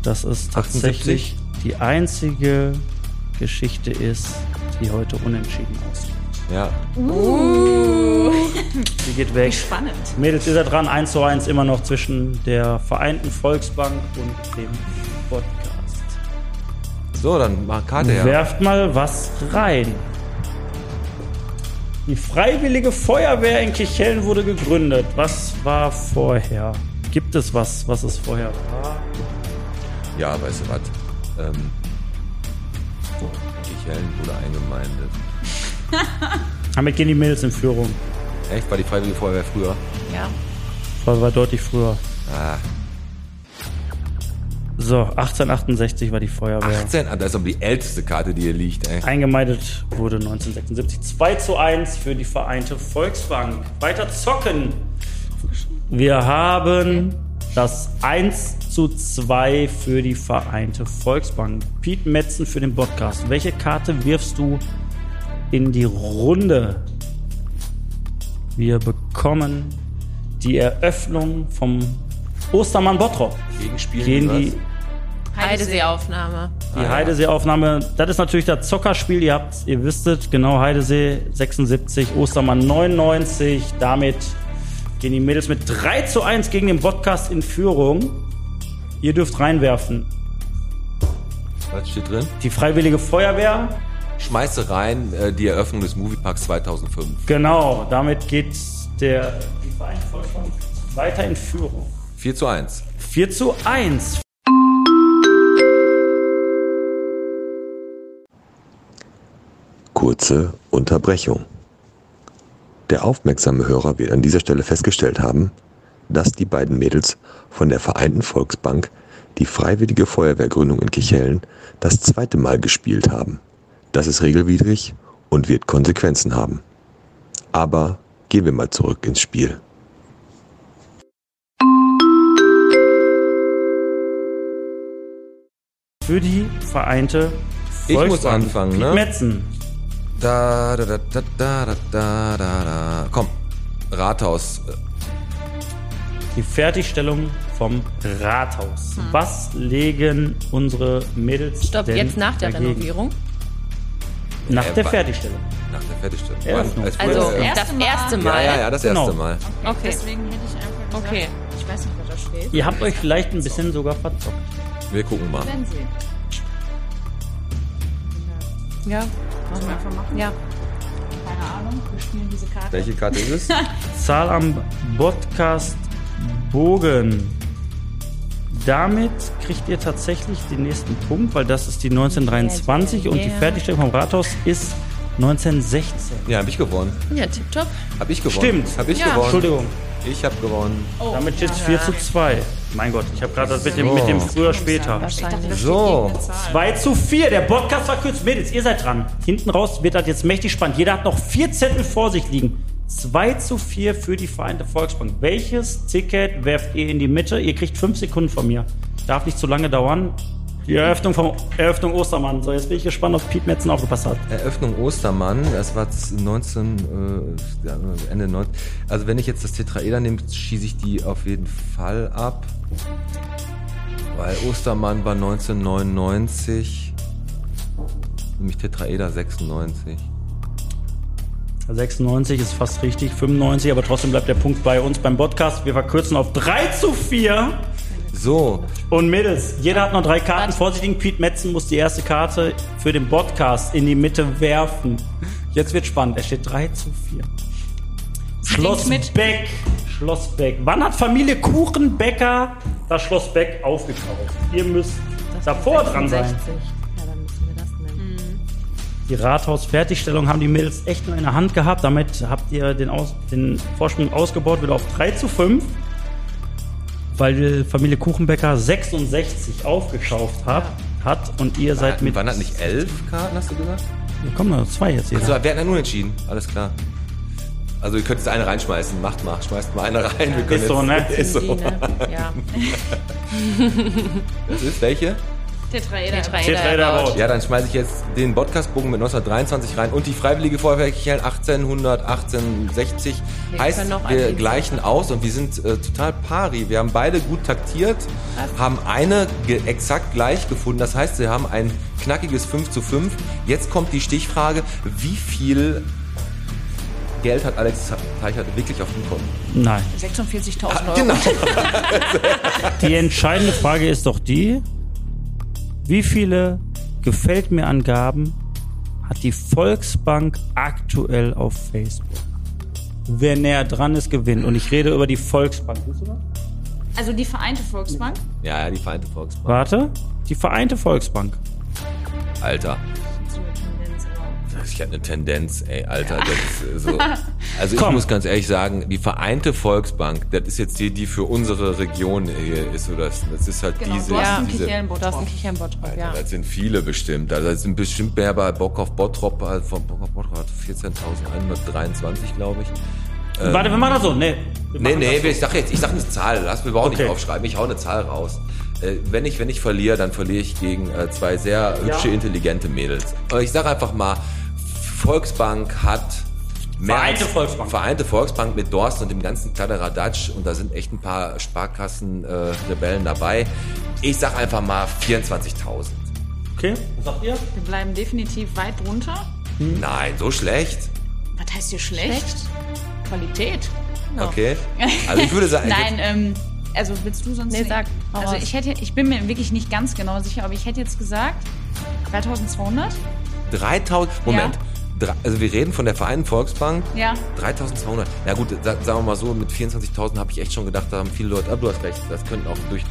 dass es tatsächlich 78? die einzige Geschichte ist, die heute unentschieden aussieht. Ja. Die geht weg. Spannend. Mädels, ihr seid dran, 1 zu 1 immer noch zwischen der Vereinten Volksbank und dem Podcast. So, dann mach Karte her. Werft mal was rein. Die Freiwillige Feuerwehr in Kirchhellen wurde gegründet. Was war vorher? Gibt es was, was es vorher war? Ja, weißt du was? Ähm, Kirchhellen wurde eingemeindet. Damit gehen die Mädels in Führung. Echt? War die Freiwillige Feuerwehr früher? Ja. Das war deutlich früher. Ah, So, 1868 war die Feuerwehr. 18? Ah, das ist aber die älteste Karte, die hier liegt, ey. Eingemeindet wurde 1976. 2 zu 1 für die Vereinte Volksbank. Weiter zocken. Wir haben das 1 zu 2 für die Vereinte Volksbank. Piet Metzen für den Podcast. Welche Karte wirfst du in die Runde? Wir bekommen die Eröffnung vom Ostermann Bottrop. Gegenspiel. Gehen die Heidesee-Aufnahme. die Heidesee-Aufnahme, das ist natürlich das Zockerspiel. Ihr habt, ihr wisstet, genau, Heidesee 76, Ostermann 99. Damit gehen die Mädels mit 3 zu 1 gegen den Podcast in Führung. Ihr dürft reinwerfen. Was steht drin? Die Freiwillige Feuerwehr, Schmeiße rein äh, die Eröffnung des Movieparks 2005. genau, damit geht der, Volksbank weiter in Führung. 4 zu 1. 4 zu 1. Kurze Unterbrechung. Der aufmerksame Hörer wird an dieser Stelle festgestellt haben, dass die beiden Mädels von der Vereinten Volksbank die freiwillige Feuerwehrgründung in Kichellen das zweite Mal gespielt haben. Das ist regelwidrig und wird Konsequenzen haben. Aber gehen wir mal zurück ins Spiel. Für die Vereinte Ich Volksbank. muss anfangen, Piet ne? Metzen. Da, da, da, da, da, da, da, da. Komm, Rathaus. Die Fertigstellung vom Rathaus. Hm. Was legen unsere Mädels Stopp, denn jetzt nach der dagegen? Renovierung? Nach äh, der Fertigstellung. Nach der Fertigstellung. Eröffnung. Also, das erste Mal. erste Mal. Ja, ja, ja das erste genau. Mal. Okay. Deswegen hätte ich einfach gesagt, okay. ich weiß nicht, was da steht. Ihr habt euch vielleicht ein bisschen sogar verzockt. Wir gucken mal. Wenn Sie. Ja. Wollen wir einfach machen? Ja. Keine Ahnung, wir spielen diese Karte. Welche Karte ist es? Zahl am Podcast Bogen. Damit kriegt ihr tatsächlich den nächsten Punkt, weil das ist die 1923 und die Yeah. Fertigstellung vom Rathaus ist 1916. Ja, hab ich gewonnen. Ja, tipptopp. Hab ich gewonnen. Stimmt. Hab ich Ja. gewonnen. Entschuldigung, Ich hab gewonnen. damit steht es 4 zu 2. Mein Gott, ich habe gerade das mit dem, mit dem früher später. So. 2 zu 4, der Podcast verkürzt. Mädels, ihr seid dran. Hinten raus wird das jetzt mächtig spannend. Jeder hat noch vier Zettel vor sich liegen. 2 zu 4 für die Vereinte Volksbank. Welches Ticket werft ihr in die Mitte? Ihr kriegt 5 Sekunden von mir. Darf nicht zu lange dauern. Die Eröffnung vom Eröffnung Ostermann. So, jetzt bin ich gespannt, ob Piet Metzen aufgepasst hat. Eröffnung Ostermann, das war 19, äh, Ende 19. Also wenn ich jetzt das Tetraeder nehme, schieße ich die auf jeden Fall ab. Weil Ostermann war 1999. Nämlich Tetraeder 96. 96 ist fast richtig, 95, aber trotzdem bleibt der Punkt bei uns beim Podcast. Wir verkürzen auf 3 zu 4. So, Und Mädels, jeder hat noch drei Karten. Vorsichtigen Pete Metzen muss die erste Karte für den Podcast in die Mitte werfen. Jetzt wird spannend. Es steht 3 zu 4. Schloss mit. Beck. Schloss Beck. Wann hat Familie Kuchenbäcker das Schloss Beck aufgekauft? Ihr müsst davor dran sein. 66. Ja, dann müssen wir das nennen. Die Rathausfertigstellung haben die Mädels echt nur in der Hand gehabt. Damit habt ihr den, Aus den Vorsprung ausgebaut, wieder auf 3 zu 5. Weil die Familie Kuchenbäcker 66 aufgekauft hat, hat und ihr seid mit. wann hat nicht elf Karten, hast du gesagt? Hier kommen noch zwei jetzt hier. Also, wir hatten einen Unentschieden, alles klar. Also ihr könnt jetzt eine reinschmeißen, macht mal, schmeißt mal eine rein. Wir können Ist so, ne? Ist so. Die, ne? Ja. Das ist welche? Tetraeder. Tetraeder Road. Ja, dann schmeiße ich jetzt den Podcastbogen mit 1923 rein und die Freiwillige Feuerwehr Kichel 1800, 1860. Wir heißt, wir gleichen aus und wir sind äh, total pari. Wir haben beide gut taktiert, haben eine ge exakt gleich gefunden. Das heißt, wir haben ein knackiges 5 zu 5. Jetzt kommt die Stichfrage, wie viel Geld hat Alex Teichert wirklich auf dem Konto? Nein. 46.000 Euro. Genau. Die entscheidende Frage ist doch die: Wie viele Gefällt mir Angaben hat die Volksbank aktuell auf Facebook? Wer näher dran ist, gewinnt. Und ich rede über die Volksbank. Siehst du das? Also die Vereinte Volksbank. Ja, ja, die Vereinte Volksbank. Warte. Die Vereinte Volksbank. Alter. Ich habe eine Tendenz, ey, Alter. Das ist äh, so. Also ich Komm. muss ganz ehrlich sagen, die Vereinte Volksbank, das ist jetzt die, die für unsere Region hier ist. Oder das, das ist halt Genau, diese. du hast Ja. einen diese Kichellen Du hast einen Kichernbottrop, Alter, ja. Das sind viele bestimmt. Also das sind bestimmt mehr bei Bock auf Bottrop, von Bock auf Bottrop hat 14.123, glaube ich. Warte, wir machen das so. Nee. Nee, nee, so. ich sag jetzt, ich sag eine Zahl, lass mir überhaupt Okay. nicht aufschreiben. Ich hau eine Zahl raus. Äh, wenn ich, wenn ich verliere, dann verliere ich gegen äh, zwei sehr hübsche, intelligente Mädels. Aber ich sag einfach mal, Volksbank hat mehr Vereinte als- Volksbank. Vereinte Volksbank mit Dorst und dem ganzen Kladderadatsch und da sind echt ein paar Sparkassen-Rebellen dabei. Ich sag einfach mal 24.000. Okay, was sagt ihr? Wir bleiben definitiv weit drunter. Nein, so schlecht. Was heißt hier schlecht? Qualität. Okay. Also ich würde sagen, Nein, ähm, also willst du sonst Nee, sag, Also ich hätte, ich bin mir wirklich nicht ganz genau sicher, aber ich hätte jetzt gesagt 3200. 3000, Moment. Drei- Also wir reden von der Vereinten Volksbank. Ja. 3200. Na gut, sa- sagen wir mal so, mit 24.000 habe ich echt schon gedacht, da haben viele Leute, aber du hast recht, das könnten auch durch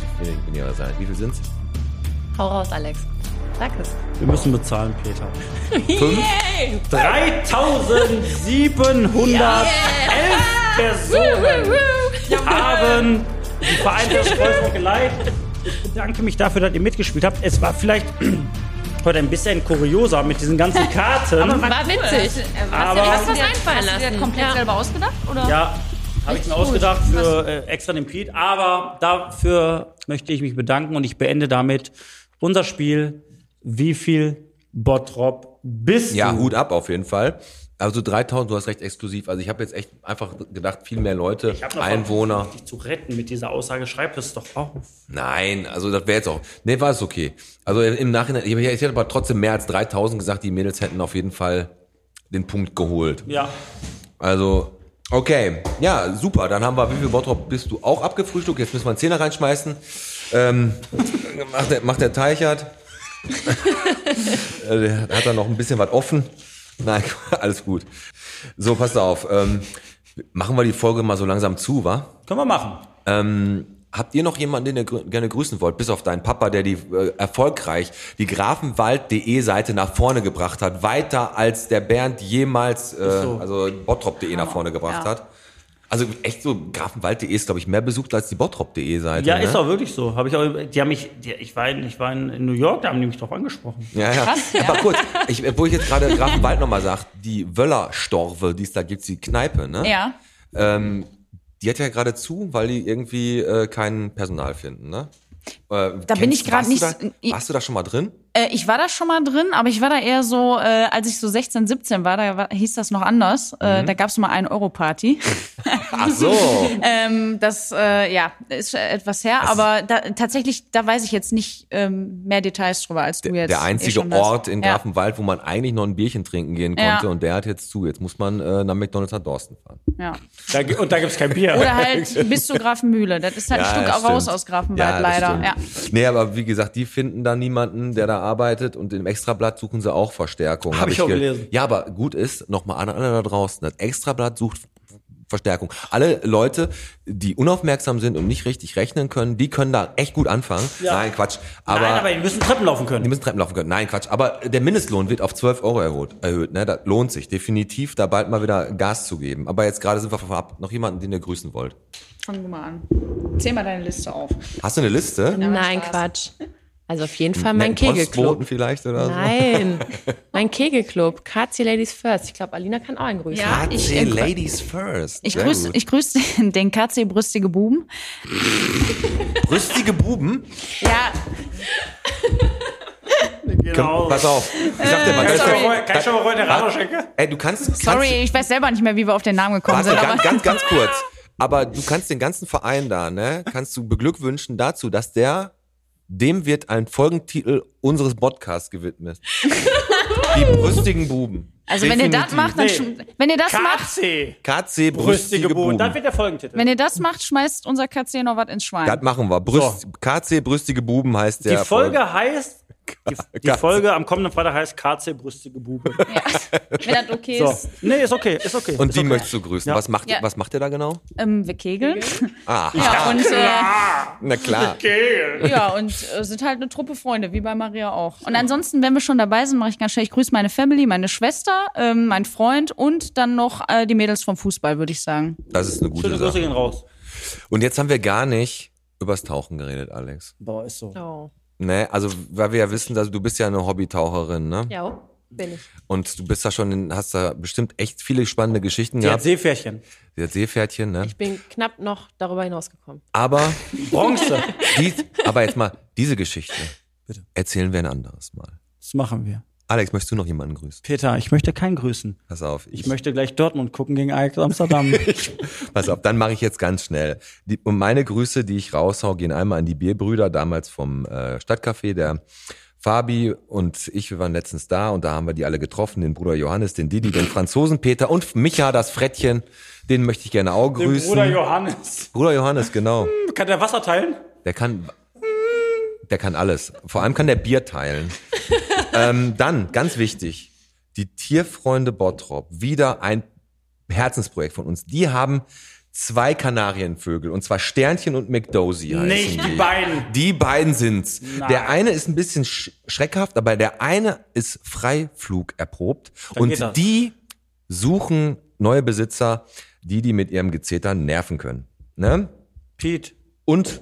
weniger sein. Wie viel sind's? Hau raus, Alex. Sag es. Wir müssen bezahlen, Peter. Fünf? 3711 Personen haben die Vereinte Volksbank geleitet. Ich bedanke mich dafür, dass ihr mitgespielt habt. Es war vielleicht heute ein bisschen kurioser mit diesen ganzen Karten. War witzig. Aber- Hast du was Hast einfallen du dir lassen? komplett Ja. selber ausgedacht? Oder? Ja, habe ich mir ausgedacht für äh, extra den Pete. Aber dafür möchte ich mich bedanken und ich beende damit unser Spiel. Wie viel Bottrop bist Ja, du? Hut ab auf jeden Fall. Also 3000, du hast recht exklusiv. Also ich habe jetzt echt einfach gedacht, viel mehr Leute, Ich noch Einwohner. dich zu retten mit dieser Aussage. Schreib es doch auf. Nein, also das wäre jetzt auch. Nee, war es okay. Also im Nachhinein, ich, ich hätte aber trotzdem mehr als 3000 gesagt, die Mädels hätten auf jeden Fall den Punkt geholt. Ja. Also, okay. Ja, super. Dann haben wir, wie viel Bottrop bist du auch abgefrühstückt? Jetzt müssen wir einen Zehner reinschmeißen. Ähm, macht, der, macht der Teichert. Äh, der hat da noch ein bisschen was offen. Nein, alles gut. So, passt auf. Ähm, machen wir die Folge mal so langsam zu, wa? Können wir machen. Ähm, habt ihr noch jemanden, den ihr gerne grüßen wollt? Bis auf deinen Papa, der die äh, erfolgreich die grafenwald.de Seite nach vorne gebracht hat. Weiter als der Bernd jemals, äh, so. also bottrop.de nach vorne gebracht Ja. hat. Also echt so, grafenwald.de ist, glaube ich, mehr besucht als die bottrop.de Seite. Ja, ne? ist auch wirklich so. Habe ich auch, die haben mich, die, ich war, in, ich war in, in New York, da haben die mich drauf angesprochen. Ja, ja. Aber kurz, ich, wo ich jetzt gerade Grafenwald nochmal sag, die Wöllerstorve, die es da gibt, die Kneipe, ne? Ja. Ähm, die hat ja gerade zu, weil die irgendwie äh, kein Personal finden, ne? Äh, Da bin ich du nicht- Da, warst du da schon mal drin? Äh, ich war da schon mal drin, aber ich war da eher so, äh, als ich so 16, 17 war, da war, hieß das noch anders. Äh, da gab's mal eine Euro-Party. Ach so. ähm, das, äh, ja, ist etwas her, aber da, tatsächlich, da weiß ich jetzt nicht ähm, mehr Details drüber, als du jetzt. der eh einzige weißt. Ort in Ja. Grafenwald, wo man eigentlich noch ein Bierchen trinken gehen Ja. konnte und der hat jetzt zu. Jetzt muss man äh, nach McDonalds nach Dorsten fahren. Ja. Da, und da gibt's kein Bier. Oder halt bis zu Grafenmühle. Das ist halt ein Stück das raus aus Grafenwald, Ja, das leider. stimmt. Ja. Nee, aber wie gesagt, die finden da niemanden, der da arbeitet und im Extrablatt suchen sie auch Verstärkung. Hab ich auch ge- gelesen. Ja, aber gut ist, nochmal an alle da draußen, das Extrablatt sucht Verstärkung. Alle Leute, die unaufmerksam sind und nicht richtig rechnen können, die können da echt gut anfangen. Nein, Quatsch. Aber, Nein, aber die müssen Treppen laufen die können. müssen Treppen laufen können. Nein, Quatsch. Aber der Mindestlohn wird auf 12 Euro erhöht. erhöht ne? Das lohnt sich definitiv, da bald mal wieder Gas zu geben. Aber jetzt gerade sind wir vorab. Noch jemanden, den ihr grüßen wollt. Fang du mal an. Zähl mal deine Liste auf. Hast du eine Liste? Nein, Spaß. Quatsch. Also auf jeden Fall mein Kegelclub. Vielleicht oder so? Nein, mein Kegelclub. KC Ladies First. Ich glaube, Alina kann auch einen grüßen. Ja, ich, KC äh, Ladies first. ich grüße ich grüß den KC Brüstige Buben. Brüstige Buben. Ja, Genau. Pass auf. Ich sag dir mal, Kann ich ist mal ja- vorher- kann ich schon mal vorher eine Rado schenken? Ey, du kannst, kannst sorry, ich weiß selber nicht mehr, wie wir auf den Namen gekommen Warte, sind. ganz, ganz, ganz kurz. Aber du kannst den ganzen Verein da, ne, kannst du beglückwünschen dazu, dass der, dem wird ein Folgentitel unseres Podcasts gewidmet. Die brüstigen Buben. also wenn ihr das Definitiv. macht, dann Nee. wenn ihr das macht, KC. KC Brüstige brüstige Buben. Buben. Das wird der Folgentitel. wenn ihr das macht, schmeißt unser KC noch was ins Schwein. Das machen wir. Brüst, KC brüstige Buben heißt Die der. Folge heißt, die, die. Folge am kommenden Freitag heißt KC Brüstige Bube. wenn das okay So. ist. Nee, ist okay, ist okay. Und ist die okay. möchtest du grüßen. Ja. Was macht, Ja. was macht ihr da genau? Ähm, wir kegeln. Ah, Ja, und, äh, na klar. ja, und äh, sind halt eine Truppe Freunde, wie bei Maria auch. Und ansonsten, wenn wir schon dabei sind, mache ich ganz schnell, ich grüße meine Family, meine Schwester, ähm, mein Freund und dann noch äh, die Mädels vom Fußball, würde ich sagen. Das ist eine gute Schöne Grüße Sache. gehen raus. Und jetzt haben wir gar nicht übers Tauchen geredet, Alex. Boah, ist so. Oh. Ne, also weil wir ja wissen, dass du bist ja eine Hobbytaucherin, ne? Ja, bin ich. Und du bist da schon, in, hast da bestimmt echt viele spannende Geschichten hat gehabt. Seepferdchen. Sie hat Seepferdchen, ne? Ich bin knapp noch darüber hinausgekommen. Aber, Bronze. die, aber jetzt mal, diese Geschichte erzählen wir ein anderes Mal. Das machen wir. Alex, möchtest du noch jemanden grüßen? Peter, ich möchte keinen grüßen. Pass auf. Ich möchte gleich Dortmund gucken gegen Ajax Amsterdam. Pass auf, dann mache ich jetzt ganz schnell. Die, und meine Grüße, die ich raushau, gehen einmal an die Bierbrüder, damals vom äh, Stadtcafé, der Fabi und ich, wir waren letztens da und da haben wir die alle getroffen, den Bruder Johannes, den Didi, den Franzosen Peter und Micha, das Frettchen, den möchte ich gerne auch Den grüßen. Bruder Johannes. Bruder Johannes, genau. Kann der Wasser teilen? Der kann, der kann alles. Vor allem kann der Bier teilen. ähm, dann, ganz wichtig, die Tierfreunde Bottrop, wieder ein Herzensprojekt von uns. Die haben zwei Kanarienvögel, und zwar Sternchen und McDosey heißen Nicht die. die beiden. Die beiden sind's. Nein. Der eine ist ein bisschen sch schreckhaft, aber der eine ist Freiflug erprobt. Dann und die suchen neue Besitzer, die die mit ihrem Gezeter nerven können. Ne? Pete, Und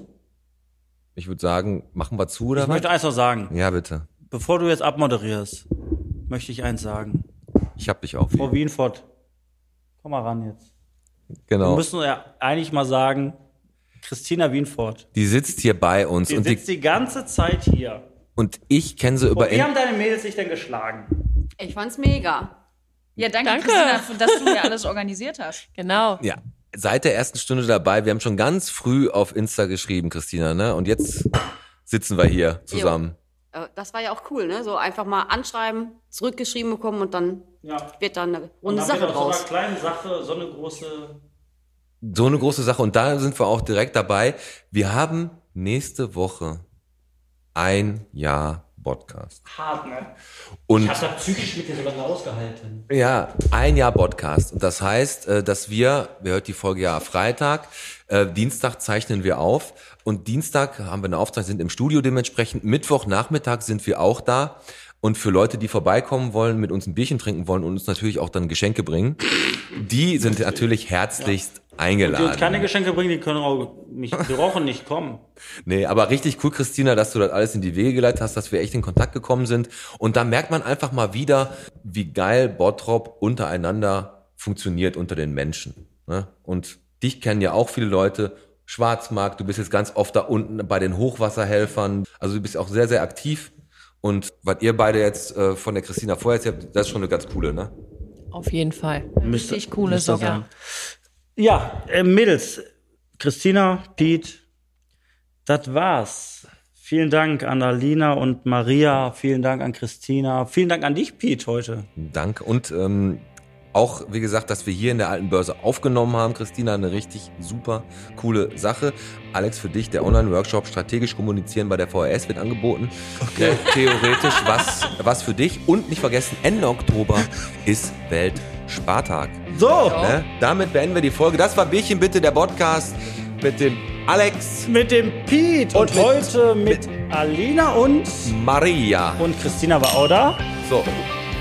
ich würde sagen, machen wir zu oder ich was? möchte eins noch sagen. Ja, bitte. Bevor du jetzt abmoderierst, möchte ich eins sagen. Ich hab dich auch. Frau Wienfort, komm mal ran jetzt. Wir Genau. müssen ja eigentlich mal sagen, Christina Wienfort, Die sitzt hier bei uns die und, sitzt die, die ganze Zeit hier. und ich kenne sie über Und wie haben deine Mädels sich denn geschlagen? Ich fand's mega. Ja, danke, Danke. Christina, dass du mir alles organisiert hast. Genau. ja, seit der ersten Stunde dabei. Wir haben schon ganz früh auf Insta geschrieben, Christina, ne? Und jetzt sitzen wir hier zusammen. Äh, Das war ja auch cool, ne? So einfach mal anschreiben, zurückgeschrieben bekommen und dann Ja. wird dann eine Und runde dann Sache wird aus so draus. einer kleinen Sache so eine große. So eine große Sache. Und da sind wir auch direkt dabei. Wir haben nächste Woche ein Jahr Podcast. Hart, ne? Und Ich hab da psychisch mit dir so lange ausgehalten. Ja, ein Jahr Podcast. Und das heißt, äh, dass wir, wer hört die Folge ja Freitag, äh, Dienstag zeichnen wir auf und Dienstag haben wir eine Aufzeichnung, sind im Studio dementsprechend. Mittwochnachmittag sind wir auch da. Und für Leute, die vorbeikommen wollen, mit uns ein Bierchen trinken wollen und uns natürlich auch dann Geschenke bringen, die sind natürlich herzlichst Die uns eingeladen. keine Geschenke bringen, die können auch nicht, die brauchen nicht kommen. Nee, aber richtig cool, Christina, dass du das alles in die Wege geleitet hast, dass wir echt in Kontakt gekommen sind. Und da merkt man einfach mal wieder, wie geil Bottrop untereinander funktioniert unter den Menschen. Ne? Und dich kennen ja auch viele Leute. Schwarzmarkt, du bist jetzt ganz oft da unten bei den Hochwasserhelfern. Also du bist auch sehr, sehr aktiv. Und was ihr beide jetzt äh, von der Christina vorher erzählt habt, das ist schon eine ganz coole, ne? Auf jeden Fall. Müsste- Richtig coole müsste Sache. sein. Ja, äh, Mädels, Christina, Piet, das war's. Vielen Dank an Alina und Maria. Vielen Dank an Christina. Vielen Dank an dich, Piet, heute. Dank. Und ähm, auch, wie gesagt, dass wir hier in der alten Börse aufgenommen haben, Christina, eine richtig super coole Sache. Alex, für dich, der Online-Workshop Strategisch Kommunizieren bei der VHS wird angeboten. Okay. Theoretisch was, was für dich. Und nicht vergessen, Ende Oktober ist Weltspartag. So, Ne? Damit beenden wir die Folge. Das war Bierchen bitte, der Podcast mit dem Alex mit dem Piet und, Und mit- heute mit, Alina und, Maria. und Christina war auch da. So,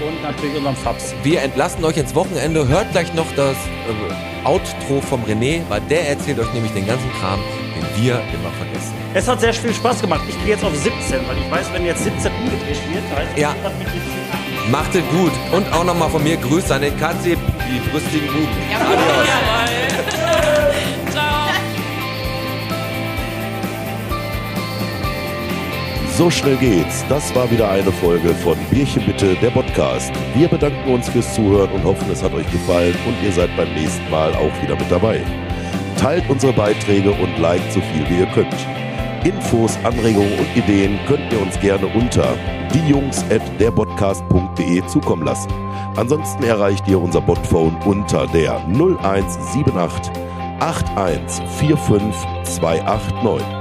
Und natürlich unserem Fabs. wir entlassen euch ins Wochenende. Hört gleich noch das äh, Outro vom René, weil der erzählt euch nämlich den ganzen Kram, den wir immer vergessen. Es hat sehr viel Spaß gemacht. Ich gehe jetzt auf 17, weil ich weiß, wenn jetzt 17 umgedreht wird, heißt Ja. das mit 17 an. Macht es gut. Und auch nochmal von mir Grüße an den Katze, die brüstigen Buben. Adios. So schnell geht's. Das war wieder eine Folge von Bierchen bitte, der Podcast. Wir bedanken uns fürs Zuhören und hoffen, es hat euch gefallen und ihr seid beim nächsten Mal auch wieder mit dabei. Teilt unsere Beiträge und liked so viel wie ihr könnt. Infos, Anregungen und Ideen könnt ihr uns gerne unter diejungs@derpodcast.de zukommen lassen. Ansonsten erreicht ihr unser Botphone unter der 0178 8145 289.